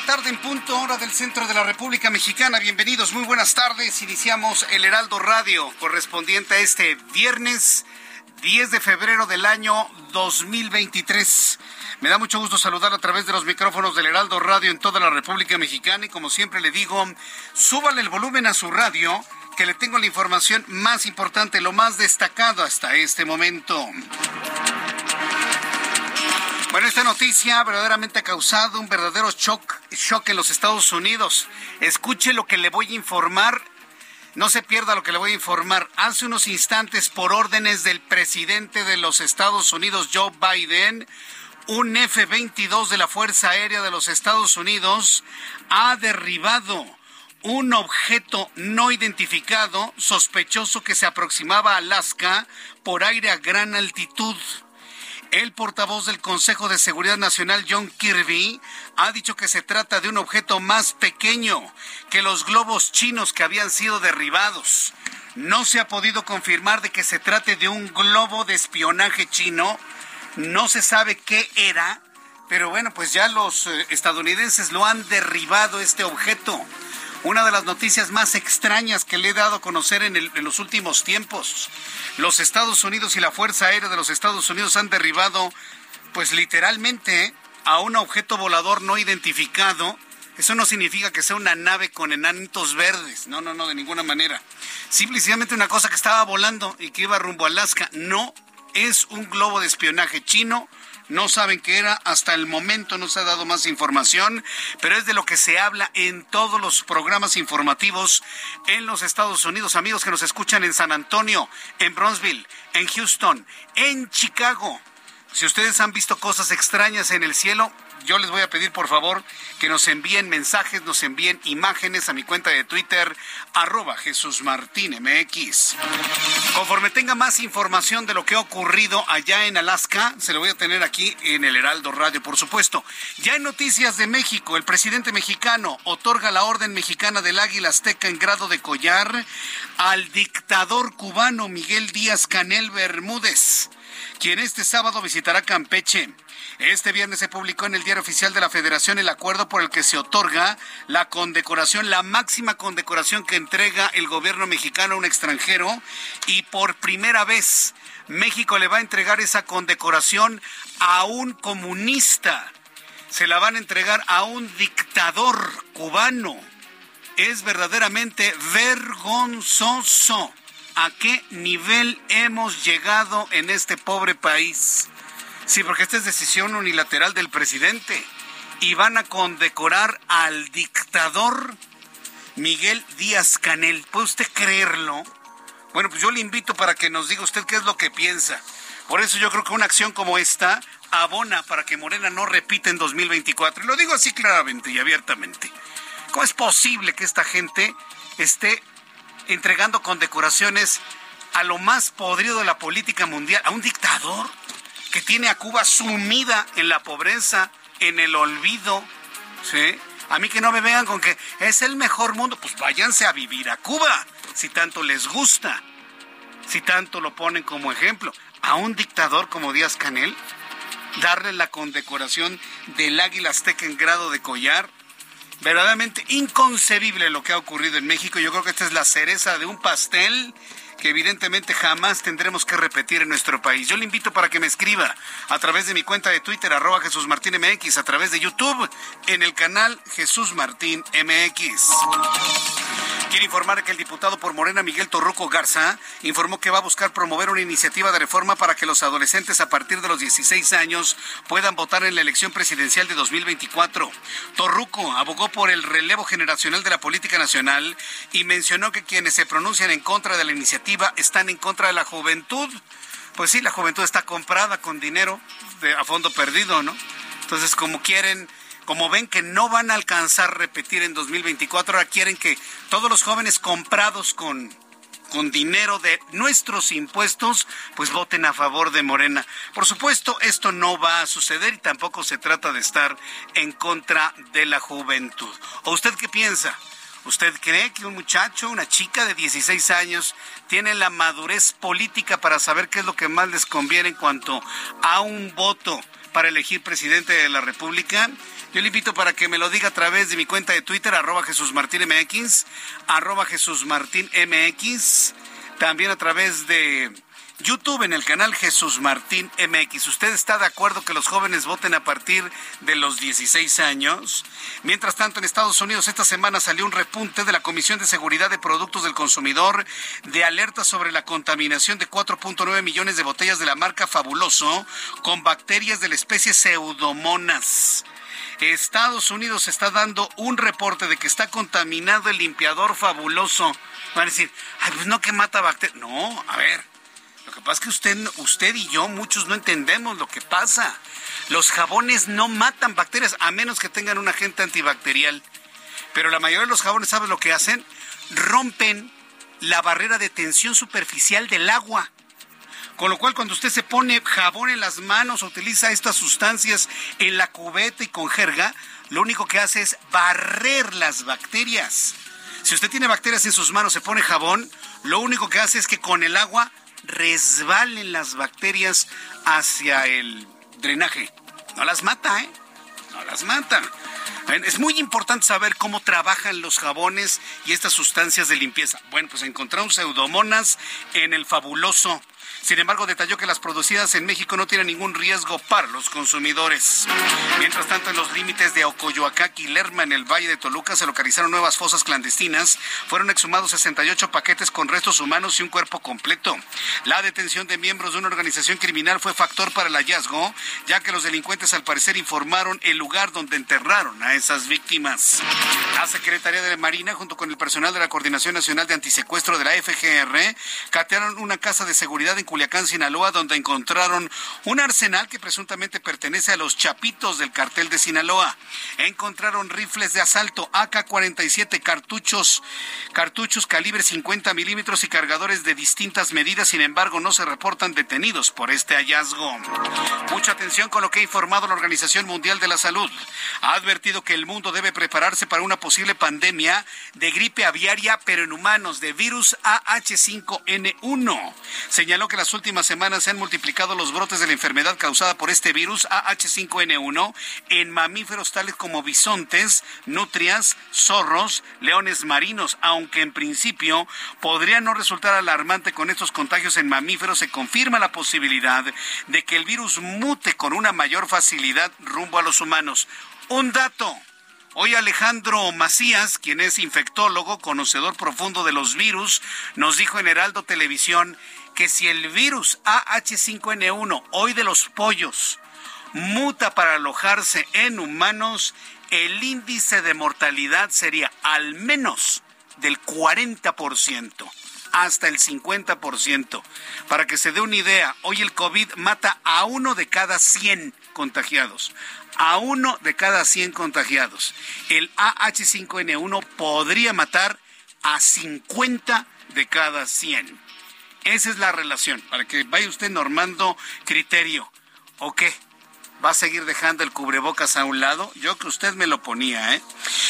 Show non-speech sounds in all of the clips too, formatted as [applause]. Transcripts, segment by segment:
La tarde en punto, hora del centro de la República Mexicana. Bienvenidos, muy buenas tardes. Iniciamos el Heraldo Radio correspondiente a este viernes 10 de febrero del año 2023. Me da mucho gusto saludar a través de los micrófonos del Heraldo Radio en toda la República Mexicana y como siempre le digo, súbale el volumen a su radio que le tengo la información más importante, lo más destacado hasta este momento. Bueno, esta noticia verdaderamente ha causado un verdadero shock, shock en los Estados Unidos. Escuche lo que le voy a informar. No se pierda lo que le voy a informar. Hace unos instantes, por órdenes del presidente de los Estados Unidos, Joe Biden, un F-22 de la Fuerza Aérea de los Estados Unidos ha derribado un objeto no identificado sospechoso que se aproximaba a Alaska por aire a gran altitud. El portavoz del Consejo de Seguridad Nacional, John Kirby, ha dicho que se trata de un objeto más pequeño que los globos chinos que habían sido derribados. No se ha podido confirmar de que se trate de un globo de espionaje chino. No se sabe qué era, pero bueno, pues ya los eh, estadounidenses lo han derribado este objeto. Una de las noticias más extrañas que le he dado a conocer en, los últimos tiempos. Los Estados Unidos y la Fuerza Aérea de los Estados Unidos han derribado, pues literalmente, a un objeto volador no identificado. Eso no significa que sea una nave con enanitos verdes. No, no, no, de ninguna manera. Simplemente una cosa que estaba volando y que iba rumbo a Alaska. No es un globo de espionaje chino. No saben qué era, hasta el momento no se ha dado más información, pero es de lo que se habla en todos los programas informativos en los Estados Unidos. Amigos que nos escuchan en San Antonio, en Bronzeville, en Houston, en Chicago. Si ustedes han visto cosas extrañas en el cielo, yo les voy a pedir por favor que nos envíen mensajes, nos envíen imágenes a mi cuenta de Twitter, arroba Jesús Martín MX. Conforme tenga más información de lo que ha ocurrido allá en Alaska, se lo voy a tener aquí en el Heraldo Radio, por supuesto. Ya en noticias de México, el presidente mexicano otorga la Orden Mexicana del Águila Azteca en grado de collar al dictador cubano Miguel Díaz Canel Bermúdez quien este sábado visitará Campeche. Este viernes se publicó en el Diario Oficial de la Federación el acuerdo por el que se otorga la condecoración, la máxima condecoración que entrega el gobierno mexicano a un extranjero y por primera vez México le va a entregar esa condecoración a un comunista. Se la van a entregar a un dictador cubano. Es verdaderamente vergonzoso a qué nivel hemos llegado en este pobre país. Sí, porque esta es decisión unilateral del presidente. Y van a condecorar al dictador Miguel Díaz Canel. ¿Puede usted creerlo? Bueno, pues yo le invito para que nos diga usted qué es lo que piensa. Por eso yo creo que una acción como esta abona para que Morena no repita en 2024. Y lo digo así claramente y abiertamente. ¿Cómo es posible que esta gente esté entregando condecoraciones a lo más podrido de la política mundial, a un dictador que tiene a Cuba sumida en la pobreza, en el olvido, ¿sí? A mí que no me vean con que es el mejor mundo, pues váyanse a vivir a Cuba, si tanto les gusta, si tanto lo ponen como ejemplo. A un dictador como Díaz Canel, darle la condecoración del águila azteca en grado de collar, verdaderamente inconcebible lo que ha ocurrido en México. Yo creo que esta es la cereza de un pastel que evidentemente jamás tendremos que repetir en nuestro país. Yo le invito para que me escriba a través de mi cuenta de Twitter, arroba Jesús Martín MX, a través de YouTube, en el canal Jesús Martín MX. Quiero informar que el diputado por Morena, Miguel Torruco Garza, informó que va a buscar promover una iniciativa de reforma para que los adolescentes a partir de los 16 años puedan votar en la elección presidencial de 2024. Torruco abogó por el relevo generacional de la política nacional y mencionó que quienes se pronuncian en contra de la iniciativa están en contra de la juventud. Pues sí, la juventud está comprada con dinero a fondo perdido, ¿no? Entonces, como quieren, como ven que no van a alcanzar repetir en 2024, ahora quieren que todos los jóvenes comprados con con dinero de nuestros impuestos, pues voten a favor de Morena. Por supuesto, esto no va a suceder y tampoco se trata de estar en contra de la juventud. ¿O usted qué piensa? ¿Usted cree que un muchacho, una chica de 16 años, tiene la madurez política para saber qué es lo que más les conviene en cuanto a un voto para elegir presidente de la República? Yo le invito para que me lo diga a través de mi cuenta de Twitter, arroba Jesús Martín arroba Jesús Martín MX, también a través de YouTube en el canal Jesús Martín MX. ¿Usted está de acuerdo que los jóvenes voten a partir de los 16 años? Mientras tanto, en Estados Unidos esta semana salió un repunte de la Comisión de Seguridad de Productos del Consumidor de alerta sobre la contaminación de 4.9 millones de botellas de la marca Fabuloso con bacterias de la especie Pseudomonas. Estados Unidos está dando un reporte de que está contaminado el limpiador fabuloso. Van a decir, ay, pues no que mata bacterias. No, a ver, lo que pasa es que usted, usted y yo, muchos no entendemos lo que pasa. Los jabones no matan bacterias, a menos que tengan un agente antibacterial. Pero la mayoría de los jabones, ¿sabes lo que hacen? Rompen la barrera de tensión superficial del agua. Con lo cual, cuando usted se pone jabón en las manos, utiliza estas sustancias en la cubeta y con jerga, lo único que hace es barrer las bacterias. Si usted tiene bacterias en sus manos, se pone jabón, lo único que hace es que con el agua resbalen las bacterias hacia el drenaje. No las mata, ¿eh? No las mata. Es muy importante saber cómo trabajan los jabones y estas sustancias de limpieza. Bueno, pues encontramos pseudomonas en el fabuloso sin embargo, detalló que las producidas en México no tienen ningún riesgo para los consumidores. Mientras tanto, en los límites de Ocoyoacac y Lerma, en el Valle de Toluca, se localizaron nuevas fosas clandestinas. Fueron exhumados 68 paquetes con restos humanos y un cuerpo completo. La detención de miembros de una organización criminal fue factor para el hallazgo, ya que los delincuentes al parecer informaron el lugar donde enterraron a esas víctimas. La Secretaría de la Marina, junto con el personal de la Coordinación Nacional de Antisecuestro de la FGR, catearon una casa de seguridad en Culiacán, Sinaloa, donde encontraron un arsenal que presuntamente pertenece a los chapitos del cartel de Sinaloa. Encontraron rifles de asalto AK-47, cartuchos, cartuchos calibre 50 milímetros y cargadores de distintas medidas. Sin embargo, no se reportan detenidos por este hallazgo. Mucha atención con lo que ha informado la Organización Mundial de la Salud. Ha advertido que el mundo debe prepararse para una posible pandemia de gripe aviaria, pero en humanos, de virus AH5N1. Señaló que las últimas semanas se han multiplicado los brotes de la enfermedad causada por este virus AH5N1 en mamíferos tales como bisontes, nutrias, zorros, leones marinos, aunque en principio podría no resultar alarmante con estos contagios en mamíferos, se confirma la posibilidad de que el virus mute con una mayor facilidad rumbo a los humanos. Un dato. Hoy Alejandro Macías, quien es infectólogo, conocedor profundo de los virus, nos dijo en Heraldo Televisión que si el virus AH5N1, hoy de los pollos, muta para alojarse en humanos, el índice de mortalidad sería al menos del 40% hasta el 50%. Para que se dé una idea, hoy el COVID mata a uno de cada 100 contagiados. A uno de cada 100 contagiados. El AH5N1 podría matar a 50 de cada 100. Esa es la relación, para que vaya usted normando criterio. ¿O qué? ¿Va a seguir dejando el cubrebocas a un lado? Yo que usted me lo ponía, ¿eh?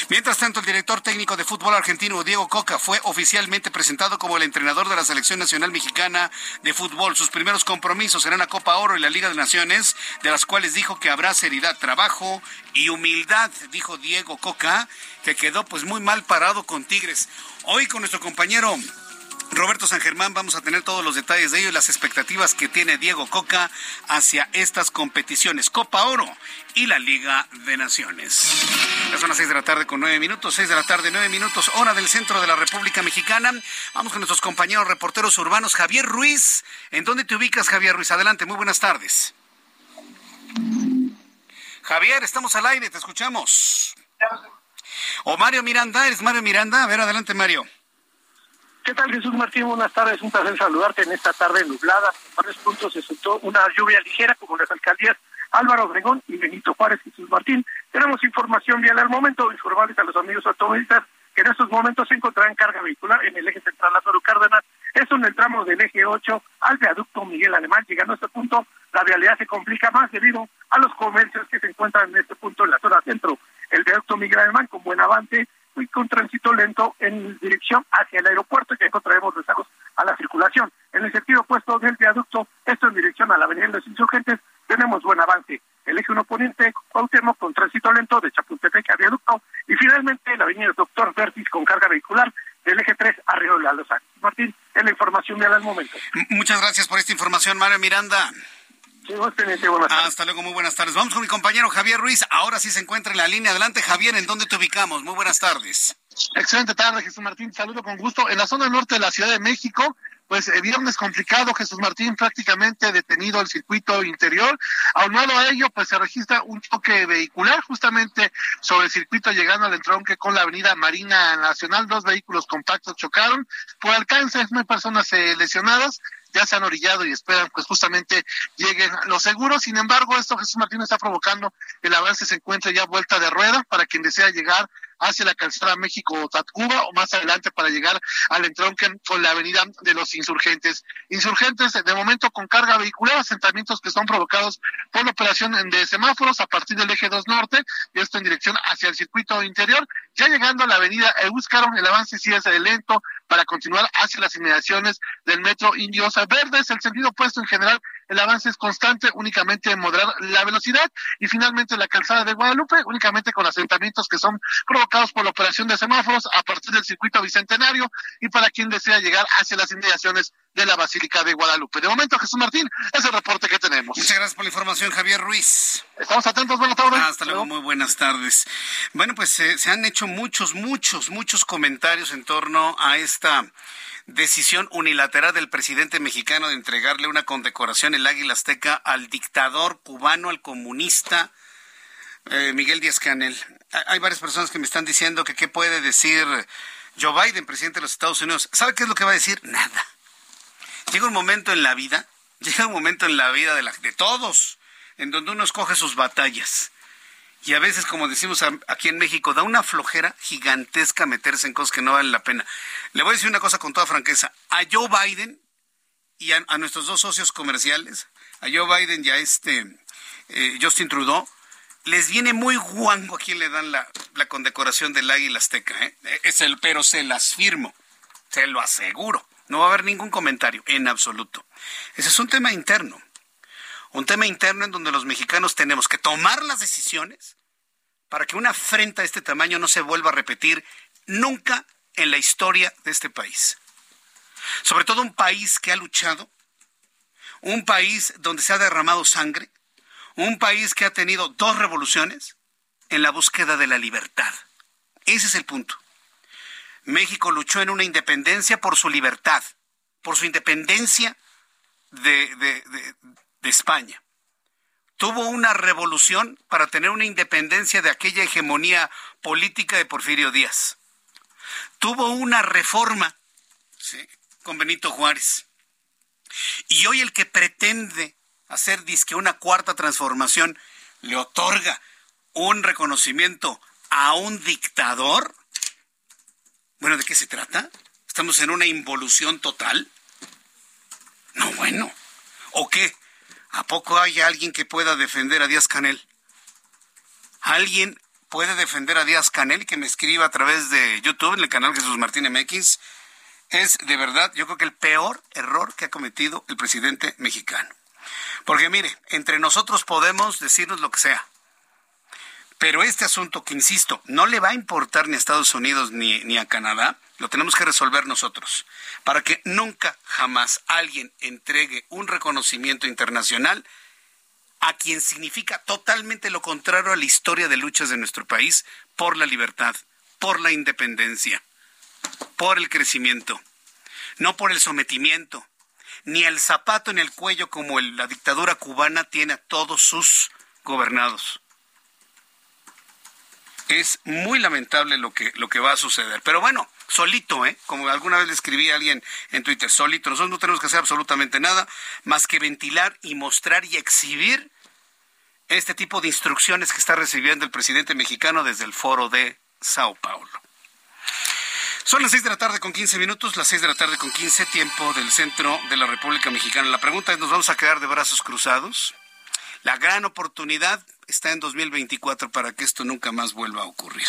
Mientras tanto, el director técnico de fútbol argentino, Diego Coca, fue oficialmente presentado como el entrenador de la Selección Nacional Mexicana de Fútbol. Sus primeros compromisos serán la Copa Oro y la Liga de Naciones, de las cuales dijo que habrá seriedad, trabajo y humildad, dijo Diego Coca, que quedó pues muy mal parado con Tigres. Hoy con nuestro compañero Roberto San Germán, vamos a tener todos los detalles de ello y las expectativas que tiene Diego Coca hacia estas competiciones, Copa Oro y la Liga de Naciones. Ya son las seis de la tarde con nueve minutos, seis de la tarde, nueve minutos, hora del centro de la República Mexicana. Vamos con nuestros compañeros reporteros urbanos. Javier Ruiz, ¿en dónde te ubicas, Javier Ruiz? Adelante, muy buenas tardes. Javier, estamos al aire, te escuchamos. O Mario Miranda, ¿eres Mario Miranda? A ver, adelante, Mario. ¿Qué tal, Jesús Martín? Buenas tardes. Un placer saludarte en esta tarde nublada. En varios puntos se soltó una lluvia ligera, como las alcaldías Álvaro Obregón y Benito Juárez. Jesús Martín, tenemos información vial al momento. Informarles a los amigos automovilistas que en estos momentos se encontrarán carga vehicular en el eje central Lázaro Cárdenas. Eso en el tramo del eje 8 al viaducto Miguel Alemán. Llegando a este punto, la vialidad se complica más debido a los comercios que se encuentran en este punto en la zona centro. El viaducto Miguel Alemán con buen avance y con tránsito lento en dirección hacia el aeropuerto, que encontraremos rezagos a la circulación. En el sentido opuesto del viaducto, esto en dirección a la Avenida de los Insurgentes, tenemos buen avance. El eje 1 poniente, Cuauhtémoc con tránsito lento de Chapultepec a viaducto y finalmente la Avenida Doctor Vertis con carga vehicular del eje 3 a Río de la Lozana. Martín, es la información de al momento. Muchas gracias por esta información, Mario Miranda. Hasta luego, muy buenas tardes. Vamos con mi compañero Javier Ruiz. Ahora sí se encuentra en la línea. Adelante, Javier, ¿en dónde te ubicamos? Muy buenas tardes. Excelente tarde, Jesús Martín. Saludo con gusto. En la zona norte de la Ciudad de México, pues eh, viernes complicado, Jesús Martín prácticamente detenido el circuito interior. Aunado a ello, pues se registra un choque vehicular justamente sobre el circuito llegando al entronque con la avenida Marina Nacional. Dos vehículos compactos chocaron. Por alcance, no hay personas eh, lesionadas ya se han orillado y esperan pues justamente lleguen los seguros. Sin embargo, esto Jesús Martín está provocando el avance se encuentra ya vuelta de rueda para quien desea llegar hacia la calzada México-Tatcuba o más adelante para llegar al entronque con la avenida de los insurgentes. Insurgentes de momento con carga vehicular, asentamientos que son provocados por la operación de semáforos a partir del eje 2 norte y esto en dirección hacia el circuito interior. Ya llegando a la avenida Euskaro, el avance sí es lento para continuar hacia las inmediaciones del metro Indiosa Verdes. El sentido opuesto en general el avance es constante, únicamente moderar la velocidad y finalmente la calzada de Guadalupe, únicamente con asentamientos que son provocados por la operación de semáforos a partir del circuito bicentenario y para quien desea llegar hacia las inmediaciones de la Basílica de Guadalupe. De momento, Jesús Martín, es el reporte que tenemos. Muchas gracias por la información, Javier Ruiz. Estamos atentos, buenas tardes. Hasta luego, muy buenas tardes. Bueno, pues eh, se han hecho muchos, muchos, muchos comentarios en torno a esta decisión unilateral del presidente mexicano de entregarle una condecoración, el Águila Azteca, al dictador cubano, al comunista eh, Miguel Díaz Canel. Hay varias personas que me están diciendo que qué puede decir Joe Biden, presidente de los Estados Unidos. ¿Sabe qué es lo que va a decir? Nada. Llega un momento en la vida, [laughs] llega un momento en la vida de, la, de todos, en donde uno escoge sus batallas. Y a veces, como decimos aquí en México, da una flojera gigantesca meterse en cosas que no valen la pena. Le voy a decir una cosa con toda franqueza. A Joe Biden y a, nuestros dos socios comerciales, a Joe Biden y a este eh, Justin Trudeau, les viene muy guango a quien le dan la, condecoración del águila azteca. ¿eh? Es el, pero se las firmo, se lo aseguro. No va a haber ningún comentario, en absoluto. Ese es un tema interno un tema interno en donde los mexicanos tenemos que tomar las decisiones para que una afrenta de este tamaño no se vuelva a repetir nunca en la historia de este país. Sobre todo un país que ha luchado, un país donde se ha derramado sangre, un país que ha tenido dos revoluciones en la búsqueda de la libertad. Ese es el punto. México luchó en una independencia por su libertad, por su independencia de, de, de España. Tuvo una revolución para tener una independencia de aquella hegemonía política de Porfirio Díaz. Tuvo una reforma con Benito Juárez. Y hoy el que pretende hacer disque una cuarta transformación le otorga un reconocimiento a un dictador. Bueno, ¿de qué se trata? ¿Estamos en una involución total? No, bueno. ¿O qué? ¿A poco hay alguien que pueda defender a Díaz Canel? ¿Alguien puede defender a Díaz Canel, que me escriba a través de YouTube en el canal Jesús Martín MX, es de verdad, yo creo que el peor error que ha cometido el presidente mexicano. Porque mire, entre nosotros podemos decirnos lo que sea. Pero este asunto que, insisto, no le va a importar ni a Estados Unidos ni, ni a Canadá, lo tenemos que resolver nosotros. Para que nunca, jamás alguien entregue un reconocimiento internacional a quien significa totalmente lo contrario a la historia de luchas de nuestro país por la libertad, por la independencia, por el crecimiento, no por el sometimiento, ni el zapato en el cuello como la dictadura cubana tiene a todos sus gobernados. Es muy lamentable lo que, lo que va a suceder. Pero bueno, solito, ¿eh? Como alguna vez le escribí a alguien en Twitter, solito. Nosotros no tenemos que hacer absolutamente nada más que ventilar y mostrar y exhibir este tipo de instrucciones que está recibiendo el presidente mexicano desde el foro de Sao Paulo. Son las seis de la tarde con 15 minutos, las seis de la tarde con 15, tiempo del centro de la República Mexicana. La pregunta es, ¿nos vamos a quedar de brazos cruzados? La gran oportunidad está en 2024 para que esto nunca más vuelva a ocurrir.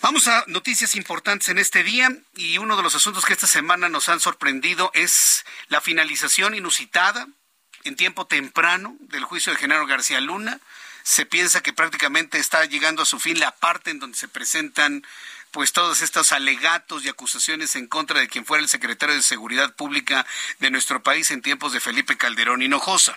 Vamos a noticias importantes en este día y uno de los asuntos que esta semana nos han sorprendido es la finalización inusitada en tiempo temprano del juicio de Genaro García Luna. Se piensa que prácticamente está llegando a su fin la parte en donde se presentan pues todos estos alegatos y acusaciones en contra de quien fuera el secretario de Seguridad Pública de nuestro país en tiempos de Felipe Calderón Hinojosa.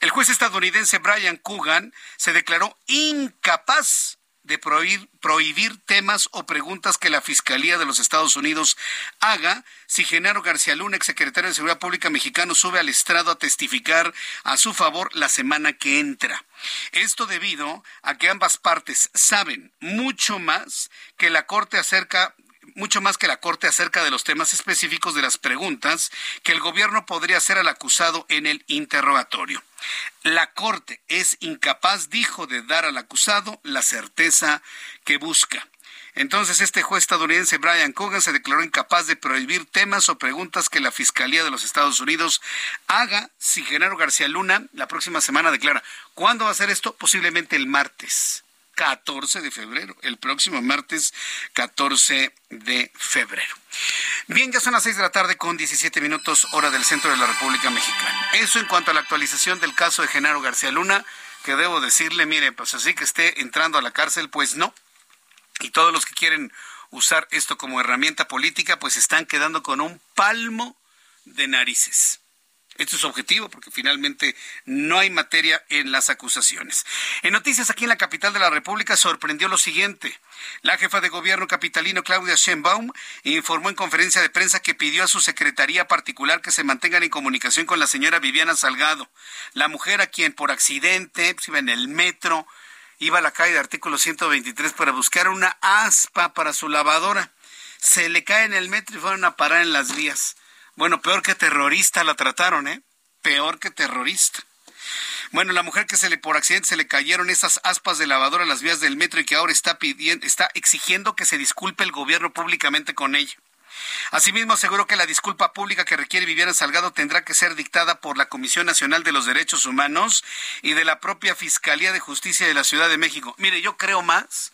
El juez estadounidense Brian Coogan se declaró incapaz de prohibir, prohibir, temas o preguntas que la Fiscalía de los Estados Unidos haga si Genaro García Luna, exsecretario de Seguridad Pública mexicano, sube al estrado a testificar a su favor la semana que entra. Esto debido a que ambas partes saben mucho más que la Corte acerca mucho más que la Corte acerca de los temas específicos de las preguntas que el gobierno podría hacer al acusado en el interrogatorio. La Corte es incapaz, dijo, de dar al acusado la certeza que busca. Entonces, este juez estadounidense Brian Cogan se declaró incapaz de prohibir temas o preguntas que la Fiscalía de los Estados Unidos haga si Genaro García Luna la próxima semana declara. ¿Cuándo va a ser esto? Posiblemente el martes. 14 de febrero, el próximo martes 14 de febrero. Bien, ya son las 6 de la tarde con 17 minutos hora del centro de la República Mexicana. Eso en cuanto a la actualización del caso de Genaro García Luna, que debo decirle, mire, pues así que esté entrando a la cárcel, pues no. Y todos los que quieren usar esto como herramienta política, pues están quedando con un palmo de narices. Esto es objetivo porque finalmente no hay materia en las acusaciones. En noticias aquí en la capital de la República sorprendió lo siguiente. La jefa de gobierno capitalino Claudia Sheinbaum informó en conferencia de prensa que pidió a su secretaría particular que se mantengan en comunicación con la señora Viviana Salgado, la mujer a quien por accidente iba en el metro, iba a la calle de artículo 123 para buscar una aspa para su lavadora. Se le cae en el metro y fueron a parar en las vías. Bueno, peor que terrorista la trataron, ¿eh? Peor que terrorista. Bueno, la mujer que se le por accidente se le cayeron esas aspas de lavadora a las vías del metro y que ahora está pidiendo, está exigiendo que se disculpe el gobierno públicamente con ella. Asimismo, aseguró que la disculpa pública que requiere Viviana Salgado tendrá que ser dictada por la Comisión Nacional de los Derechos Humanos y de la propia Fiscalía de Justicia de la Ciudad de México. Mire, yo creo más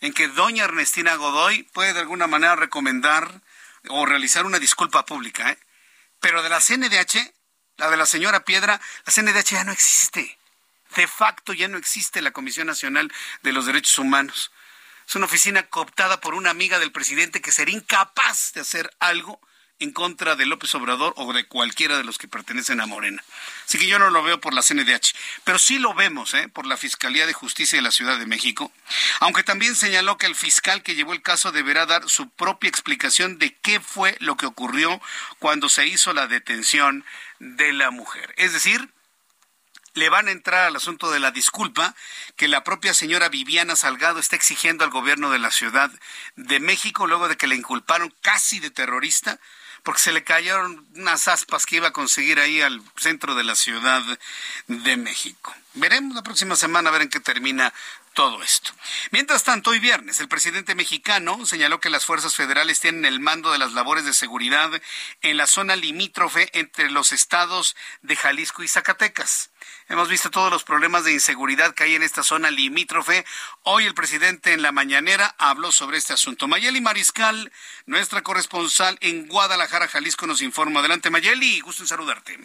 en que doña Ernestina Godoy puede de alguna manera recomendar o realizar una disculpa pública, ¿eh? Pero de la CNDH, la de la señora Piedra, la CNDH ya no existe. De facto ya no existe la Comisión Nacional de los Derechos Humanos. Es una oficina cooptada por una amiga del presidente que sería incapaz de hacer algo en contra de López Obrador o de cualquiera de los que pertenecen a Morena. Así que yo no lo veo por la CNDH, pero sí lo vemos ¿eh? por la Fiscalía de Justicia de la Ciudad de México, aunque también señaló que el fiscal que llevó el caso deberá dar su propia explicación de qué fue lo que ocurrió cuando se hizo la detención de la mujer. Es decir, le van a entrar al asunto de la disculpa que la propia señora Viviana Salgado está exigiendo al gobierno de la Ciudad de México luego de que le inculparon casi de terrorista porque se le cayeron unas aspas que iba a conseguir ahí al centro de la Ciudad de México. Veremos la próxima semana a ver en qué termina todo esto. Mientras tanto, hoy viernes, el presidente mexicano señaló que las fuerzas federales tienen el mando de las labores de seguridad en la zona limítrofe entre los estados de Jalisco y Zacatecas. Hemos visto todos los problemas de inseguridad que hay en esta zona limítrofe. Hoy el presidente en la mañanera habló sobre este asunto. Mayeli Mariscal, nuestra corresponsal en Guadalajara, Jalisco, nos informa. Adelante, Mayeli, gusto en saludarte.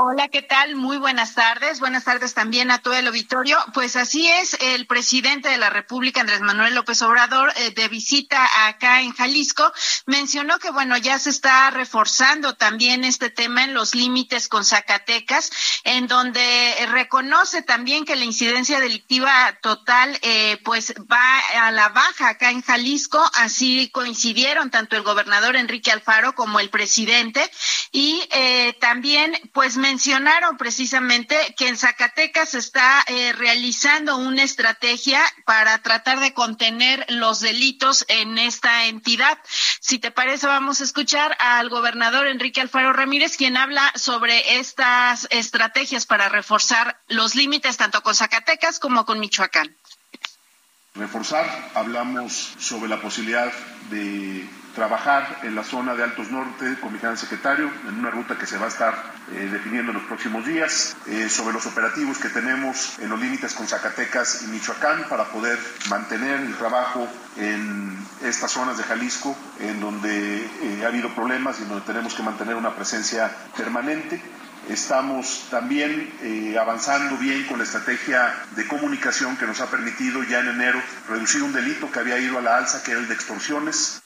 Hola, ¿qué tal? Muy buenas tardes. Buenas tardes también a todo el auditorio. Pues así es, el presidente de la República, Andrés Manuel López Obrador, eh, de visita acá en Jalisco, mencionó que, bueno, ya se está reforzando también este tema en los límites con Zacatecas, en donde reconoce también que la incidencia delictiva total, eh, pues va a la baja acá en Jalisco. Así coincidieron tanto el gobernador Enrique Alfaro como el presidente. Y eh, también, pues, mencionaron precisamente que en Zacatecas se está eh, realizando una estrategia para tratar de contener los delitos en esta entidad. Si te parece, vamos a escuchar al gobernador Enrique Alfaro Ramírez, quien habla sobre estas estrategias para reforzar los límites tanto con Zacatecas como con Michoacán. Reforzar, hablamos sobre la posibilidad de trabajar en la zona de Altos Norte con mi secretario, en una ruta que se va a estar eh, definiendo en los próximos días, eh, sobre los operativos que tenemos en los límites con Zacatecas y Michoacán para poder mantener el trabajo en estas zonas de Jalisco, en donde eh, ha habido problemas y donde tenemos que mantener una presencia permanente. Estamos también avanzando bien con la estrategia de comunicación que nos ha permitido ya en enero reducir un delito que había ido a la alza, que era el de extorsiones.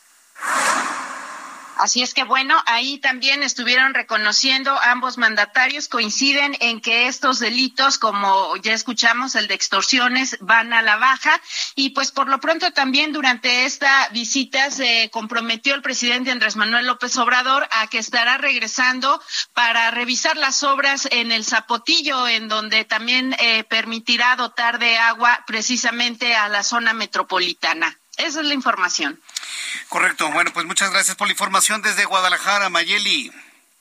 Así es que bueno, ahí también estuvieron reconociendo ambos mandatarios, coinciden en que estos delitos, como ya escuchamos, el de extorsiones, van a la baja y pues por lo pronto también durante esta visita se comprometió el presidente Andrés Manuel López Obrador a que estará regresando para revisar las obras en el Zapotillo, en donde también eh, permitirá dotar de agua precisamente a la zona metropolitana. Esa es la información. Correcto. Bueno, pues muchas gracias por la información desde Guadalajara, Mayeli.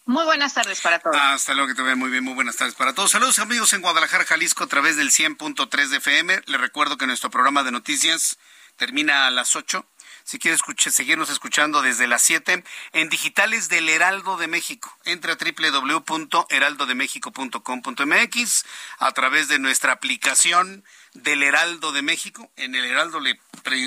Muy buenas tardes para todos. Hasta luego, que te vean muy bien. Muy buenas tardes para todos. Saludos amigos en Guadalajara, Jalisco, a través del 100.3 de FM. Les recuerdo que nuestro programa de noticias termina a las 8. Si quiere seguirnos escuchando desde las 7 en digitales del Heraldo de México, entra a www.heraldodemexico.com.mx a través de nuestra aplicación del Heraldo de México. En el Heraldo le,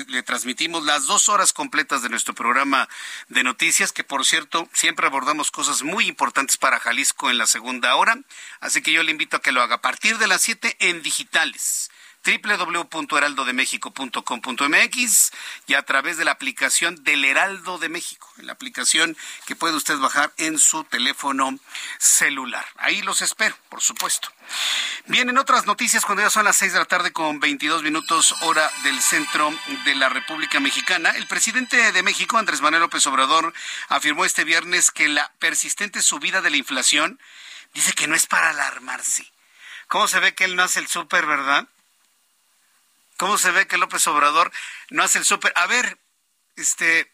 le, transmitimos las dos horas completas de nuestro programa de noticias, que por cierto siempre abordamos cosas muy importantes para Jalisco en la segunda hora. Así que yo le invito a que lo haga a partir de las siete en digitales www.heraldodemexico.com.mx y a través de la aplicación del Heraldo de México, la aplicación que puede usted bajar en su teléfono celular. Ahí los espero, por supuesto. Vienen otras noticias cuando ya son las seis de la tarde con 22 minutos hora del centro de la República Mexicana. El presidente de México, Andrés Manuel López Obrador, afirmó este viernes que la persistente subida de la inflación dice que no es para alarmarse. ¿Cómo se ve que él no hace el súper, verdad? ¿Cómo se ve que López Obrador no hace el súper? A ver, este,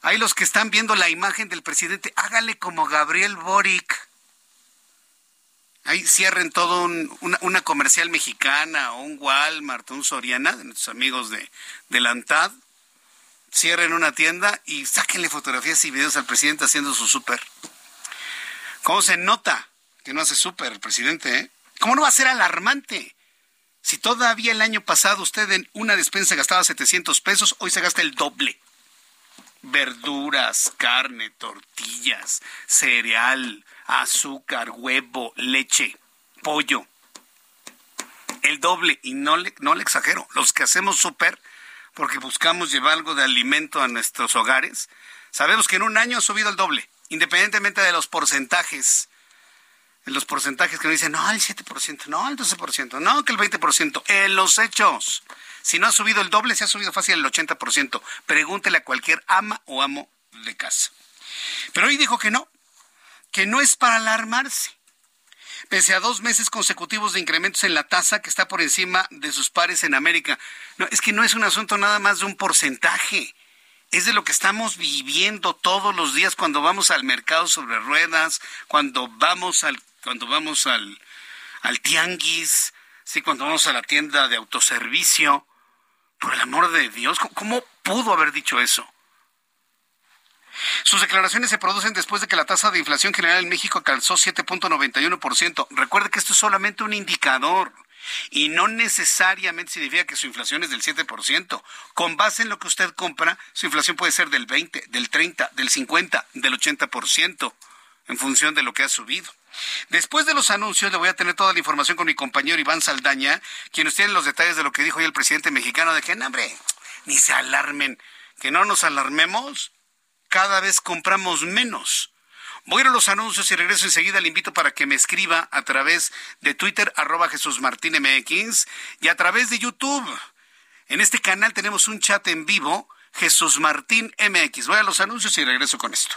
hay los que están viendo la imagen del presidente, hágale como Gabriel Boric. Ahí cierren todo una, comercial mexicana o un Walmart, un Soriana, de nuestros amigos de, de la ANTAD. Cierren una tienda y sáquenle fotografías y videos al presidente haciendo su súper. ¿Cómo se nota que no hace súper el presidente? Eh? ¿Cómo no va a ser alarmante? Si todavía el año pasado usted en una despensa gastaba 700 pesos, hoy se gasta el doble. Verduras, carne, tortillas, cereal, azúcar, huevo, leche, pollo. El doble, y no le, no le exagero, los que hacemos súper, porque buscamos llevar algo de alimento a nuestros hogares, sabemos que en un año ha subido el doble, independientemente de los porcentajes en los porcentajes que me dicen, no, el 7%, no, el 12%, no, que el 20%, en los hechos. Si no ha subido el doble, se ha subido fácil el 80%. Pregúntele a cualquier ama o amo de casa. Pero hoy dijo que no, que no es para alarmarse. Pese a dos meses consecutivos de incrementos en la tasa que está por encima de sus pares en América. No, es que no es un asunto nada más de un porcentaje es de lo que estamos viviendo todos los días cuando vamos al mercado sobre ruedas, cuando vamos al cuando vamos al, al tianguis, sí, cuando vamos a la tienda de autoservicio. Por el amor de Dios, ¿cómo pudo haber dicho eso? Sus declaraciones se producen después de que la tasa de inflación general en México alcanzó 7.91%. Recuerde que esto es solamente un indicador y no necesariamente significa que su inflación es del 7%. Con base en lo que usted compra, su inflación puede ser del 20, del 30, del 50, del 80% en función de lo que ha subido. Después de los anuncios, le voy a tener toda la información con mi compañero Iván Saldaña, quien nos tiene los detalles de lo que dijo hoy el presidente mexicano, de que, no, hombre, ni se alarmen, que no nos alarmemos, cada vez compramos menos. Voy a ir a los anuncios y regreso enseguida. Le invito para que me escriba a través de Twitter, arroba Jesús Martín MX, y a través de YouTube. En este canal tenemos un chat en vivo, Jesús Martín MX. Voy a los anuncios y regreso con esto.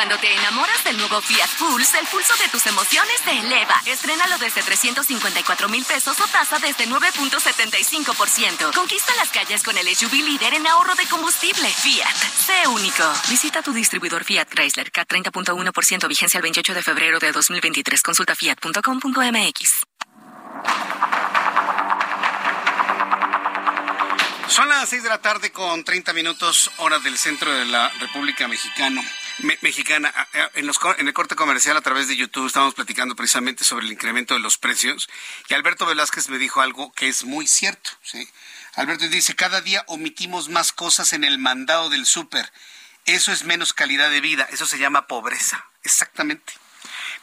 Cuando te enamoras del nuevo Fiat Pulse, el pulso de tus emociones se eleva. Estrénalo desde 354 mil pesos o tasa desde 9.75%. Conquista las calles con el SUV líder en ahorro de combustible. Fiat, sé único. Visita tu distribuidor Fiat Chrysler, K 30.1% vigencia el 28 de febrero de 2023. Consulta fiat.com.mx. Son las 6 de la tarde con 30 minutos hora del centro de la República Mexicana. Mexicana. En, los, en el corte comercial a través de YouTube estamos platicando precisamente sobre el incremento de los precios y Alberto Velázquez me dijo algo que es muy cierto. ¿sí? Alberto dice, cada día omitimos más cosas en el mandado del súper. Eso es menos calidad de vida, eso se llama pobreza. Exactamente.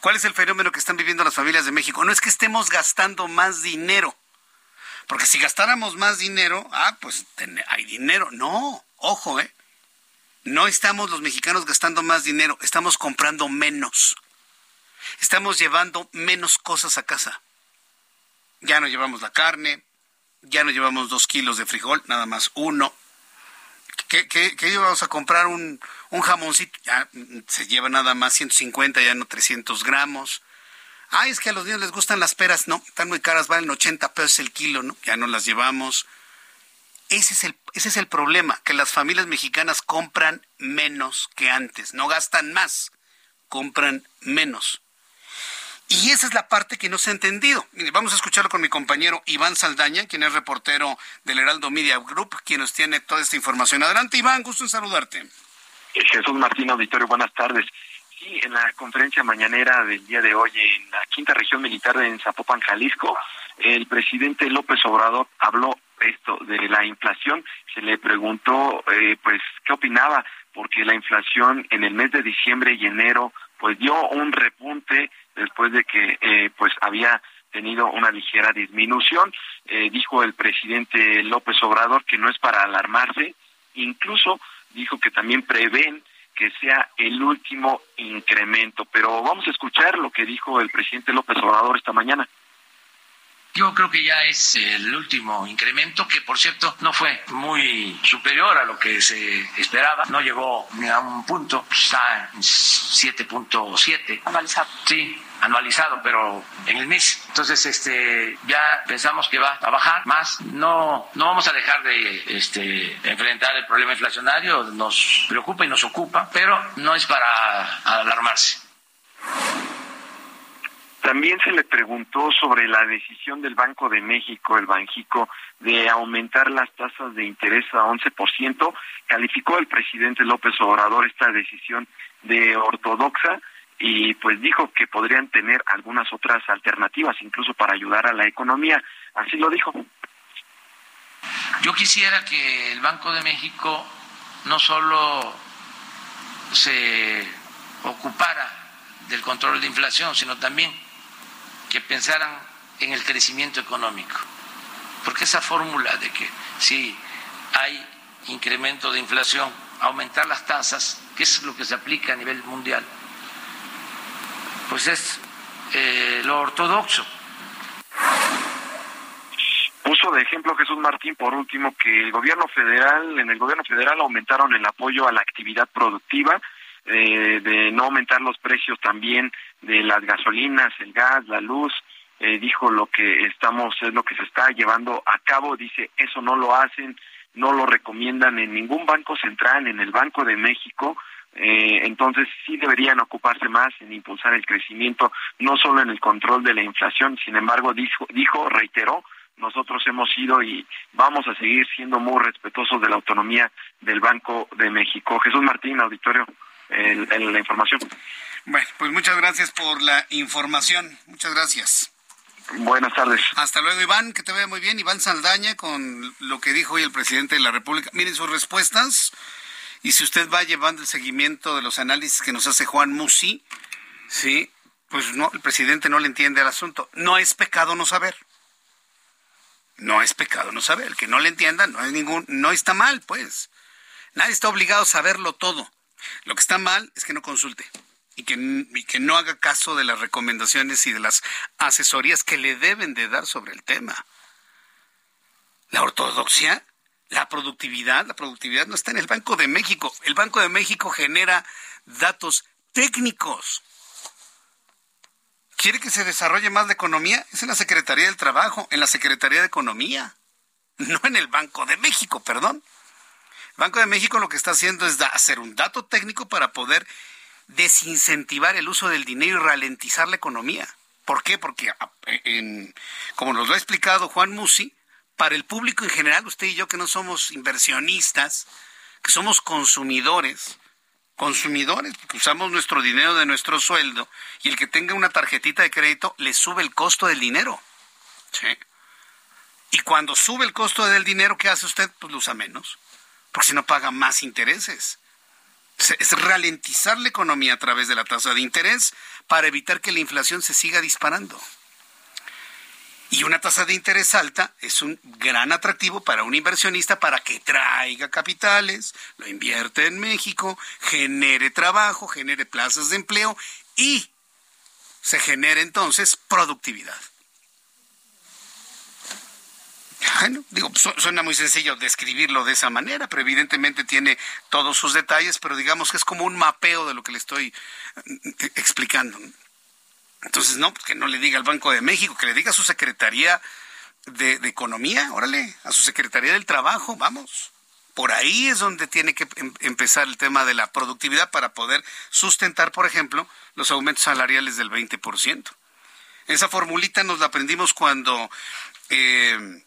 ¿Cuál es el fenómeno que están viviendo las familias de México? No es que estemos gastando más dinero, porque si gastáramos más dinero, ah, pues hay dinero. No, ojo, ¿eh? No estamos los mexicanos gastando más dinero, estamos comprando menos. Estamos llevando menos cosas a casa. Ya no llevamos la carne, ya no llevamos dos kilos de frijol, nada más uno. ¿Qué, qué, qué íbamos a comprar un, un jamoncito? Ya se lleva nada más 150, ya no 300 gramos. Ah, es que a los niños les gustan las peras. No, están muy caras, valen 80 pesos el kilo, ¿no? Ya no las llevamos. Ese es, el, ese es el problema, que las familias mexicanas compran menos que antes, no gastan más, compran menos. Y esa es la parte que no se ha entendido. Vamos a escucharlo con mi compañero Iván Saldaña, quien es reportero del Heraldo Media Group, quien nos tiene toda esta información. Adelante, Iván, gusto en saludarte. Jesús Martín Auditorio, buenas tardes. Sí, en la conferencia mañanera del día de hoy en la quinta región militar en Zapopan, Jalisco, el presidente López Obrador habló esto de la inflación. Se le preguntó, eh, pues, qué opinaba, porque la inflación en el mes de diciembre y enero, pues, dio un repunte después de que, eh, pues, había tenido una ligera disminución. Eh, dijo el presidente López Obrador que no es para alarmarse, incluso dijo que también prevén que sea el último incremento. Pero vamos a escuchar lo que dijo el presidente López Obrador esta mañana. Yo creo que ya es el último incremento, que por cierto no fue muy superior a lo que se esperaba. No llegó ni a un punto, está en 7.7. Anualizado. Sí, anualizado, pero en el mes. Entonces, este, ya pensamos que va a bajar más. No, no vamos a dejar de este, enfrentar el problema inflacionario. Nos preocupa y nos ocupa, pero no es para alarmarse. También se le preguntó sobre la decisión del Banco de México, el Banjico, de aumentar las tasas de interés a 11%. Calificó el presidente López Obrador esta decisión de ortodoxa y pues dijo que podrían tener algunas otras alternativas, incluso para ayudar a la economía. Así lo dijo. Yo quisiera que el Banco de México no solo se ocupara del control de inflación, sino también que pensaran en el crecimiento económico. Porque esa fórmula de que si hay incremento de inflación, aumentar las tasas, que es lo que se aplica a nivel mundial, pues es eh, lo ortodoxo. Puso de ejemplo Jesús Martín por último que el gobierno federal, en el gobierno federal aumentaron el apoyo a la actividad productiva, eh, de no aumentar los precios también de las gasolinas, el gas, la luz, eh, dijo lo que estamos, es lo que se está llevando a cabo, dice, eso no lo hacen, no lo recomiendan en ningún banco central, en el Banco de México, eh, entonces sí deberían ocuparse más en impulsar el crecimiento, no solo en el control de la inflación, sin embargo dijo, dijo reiteró, nosotros hemos sido y vamos a seguir siendo muy respetuosos de la autonomía del Banco de México. Jesús Martín, auditorio en, la información. Bueno, pues muchas gracias por la información. Muchas gracias. Buenas tardes. Hasta luego, Iván, que te vea muy bien. Iván Saldaña con lo que dijo hoy el presidente de la República. Miren sus respuestas. Y si usted va llevando el seguimiento de los análisis que nos hace Juan Musi, sí, pues no, el presidente no le entiende al asunto. No es pecado no saber. No es pecado no saber. El que no le entienda no es ningún, no está mal, pues. Nadie está obligado a saberlo todo. Lo que está mal es que no consulte y que, que no haga caso de las recomendaciones y de las asesorías que le deben de dar sobre el tema. La ortodoxia, la productividad, la productividad no está en el Banco de México. El Banco de México genera datos técnicos. ¿Quiere que se desarrolle más la economía? Es en la Secretaría del Trabajo, en la Secretaría de Economía, no en el Banco de México, perdón. Banco de México lo que está haciendo es hacer un dato técnico para poder desincentivar el uso del dinero y ralentizar la economía. ¿Por qué? Porque, como nos lo ha explicado Juan Musi, para el público en general, usted y yo que no somos inversionistas, que somos consumidores, consumidores, usamos nuestro dinero de nuestro sueldo, y el que tenga una tarjetita de crédito le sube el costo del dinero. Y cuando sube el costo del dinero, ¿qué hace usted? Pues lo usa menos porque si no paga más intereses. Es ralentizar la economía a través de la tasa de interés para evitar que la inflación se siga disparando. Y una tasa de interés alta es un gran atractivo para un inversionista para que traiga capitales, lo invierte en México, genere trabajo, genere plazas de empleo y se genere entonces productividad. Bueno, digo, suena muy sencillo describirlo de esa manera, pero evidentemente tiene todos sus detalles, pero digamos que es como un mapeo de lo que le estoy mm, explicando. Entonces, no, pues que no le diga al Banco de México, que le diga a su Secretaría de, de Economía, órale, a su Secretaría del Trabajo, vamos. Por ahí es donde tiene que em, empezar el tema de la productividad para poder sustentar, por ejemplo, los aumentos salariales del 20%. Esa formulita nos la aprendimos cuando eh,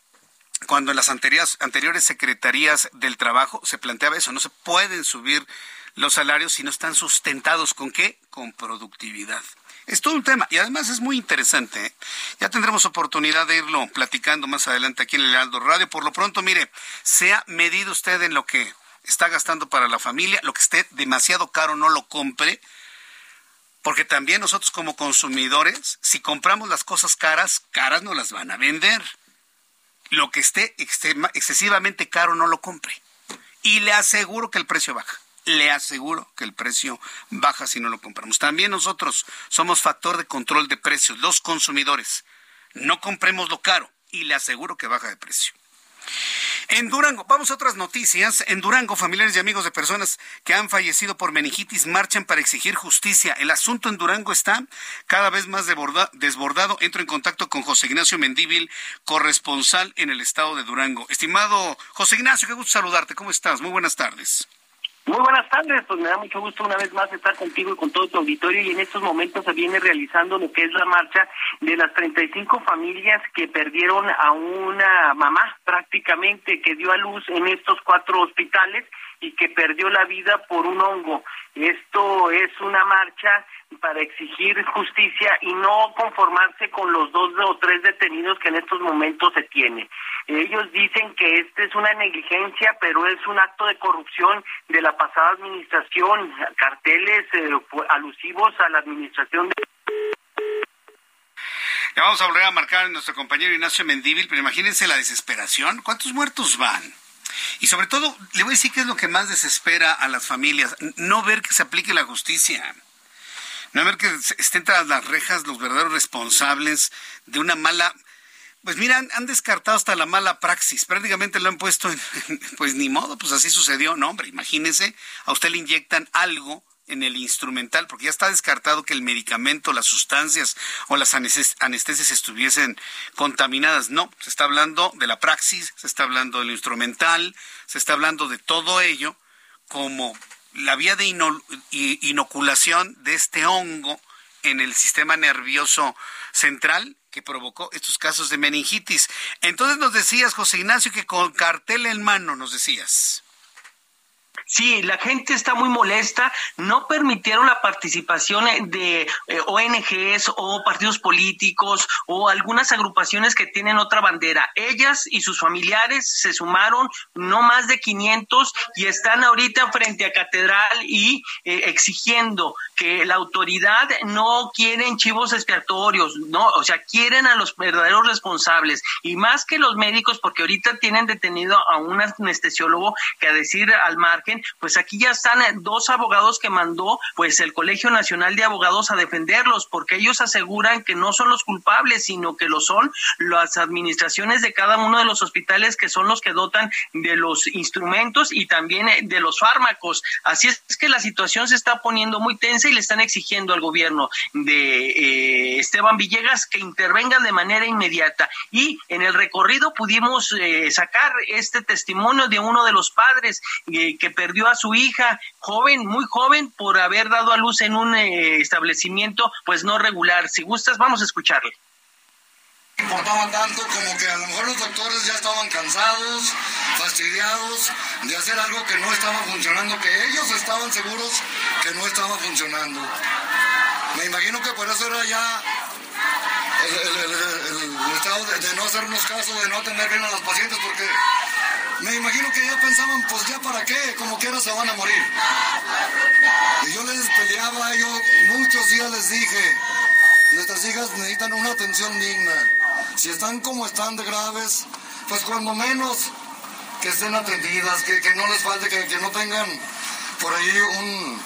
cuando en las anteriores, anteriores secretarías del trabajo se planteaba eso, no se pueden subir los salarios si no están sustentados con qué? Con productividad. Es todo un tema y además es muy interesante. ¿eh? Ya tendremos oportunidad de irlo platicando más adelante aquí en el Heraldo Radio. Por lo pronto, mire, sea medido usted en lo que está gastando para la familia, lo que esté demasiado caro no lo compre, porque también nosotros como consumidores, si compramos las cosas caras, caras no las van a vender lo que esté excesivamente caro no lo compre. Y le aseguro que el precio baja. Le aseguro que el precio baja si no lo compramos. También nosotros somos factor de control de precios, los consumidores. No compremos lo caro y le aseguro que baja de precio. En Durango, vamos a otras noticias. En Durango, familiares y amigos de personas que han fallecido por meningitis marchan para exigir justicia. El asunto en Durango está cada vez más desbordado. Entro en contacto con José Ignacio Mendíbil, corresponsal en el estado de Durango. Estimado José Ignacio, qué gusto saludarte. ¿Cómo estás? Muy buenas tardes. Muy buenas tardes, pues me da mucho gusto una vez más estar contigo y con todo tu auditorio y en estos momentos se viene realizando lo que es la marcha de las 35 familias que perdieron a una mamá prácticamente que dio a luz en estos cuatro hospitales y que perdió la vida por un hongo. Esto es una marcha para exigir justicia y no conformarse con los dos o tres detenidos que en estos momentos se tiene. Ellos dicen que este es una negligencia, pero es un acto de corrupción de la pasada administración, carteles eh, alusivos a la administración de... Ya vamos a volver a marcar a nuestro compañero Ignacio Mendíbil, pero imagínense la desesperación. ¿Cuántos muertos van? Y sobre todo, le voy a decir qué es lo que más desespera a las familias. No ver que se aplique la justicia. No ver que estén tras las rejas los verdaderos responsables de una mala Pues mira, han, descartado hasta la mala praxis. Prácticamente lo han puesto en, [laughs] pues ni modo, pues así sucedió. No, hombre, imagínese, a usted le inyectan algo en el instrumental, porque ya está descartado que el medicamento, las sustancias o las anestesias estuviesen contaminadas. No, se está hablando de la praxis, se está hablando del instrumental, se está hablando de todo ello como la vía de inoculación de este hongo en el sistema nervioso central que provocó estos casos de meningitis. Entonces nos decías, José Ignacio, que con cartel en mano nos decías. Sí, la gente está muy molesta. No permitieron la participación de eh, ONGs o partidos políticos o algunas agrupaciones que tienen otra bandera. Ellas y sus familiares se sumaron no más de 500 y están ahorita frente a Catedral y eh, exigiendo que la autoridad no quieren chivos expiatorios, no, o sea, quieren a los verdaderos responsables y más que los médicos porque ahorita tienen detenido a un anestesiólogo que a decir al margen pues aquí ya están eh, dos abogados que mandó pues el Colegio Nacional de Abogados a defenderlos, porque ellos aseguran que no son los culpables, sino que lo son las administraciones de cada uno de los hospitales que son los que dotan de los instrumentos y también eh, de los fármacos. Así es que la situación se está poniendo muy tensa y le están exigiendo al gobierno de eh, Esteban Villegas que intervengan de manera inmediata. Y en el recorrido pudimos sacar este testimonio de uno de los padres que a su hija, joven, muy joven, por haber dado a luz en un eh, establecimiento pues no regular. Si gustas, vamos a escucharle importaban tanto como que a lo mejor los doctores ya estaban cansados, fastidiados de hacer algo que no estaba funcionando, que ellos estaban seguros que no estaba funcionando. Me imagino que por eso era ya el, estado de, de, no hacernos caso, de no atender bien a los pacientes, porque me imagino que ya pensaban, pues ya para qué, como quiera se van a morir. Y yo les peleaba, yo muchos días les dije, nuestras hijas necesitan una atención digna. Si están como están de graves, pues cuando menos que estén atendidas, que, no les falte, que, no tengan por ahí un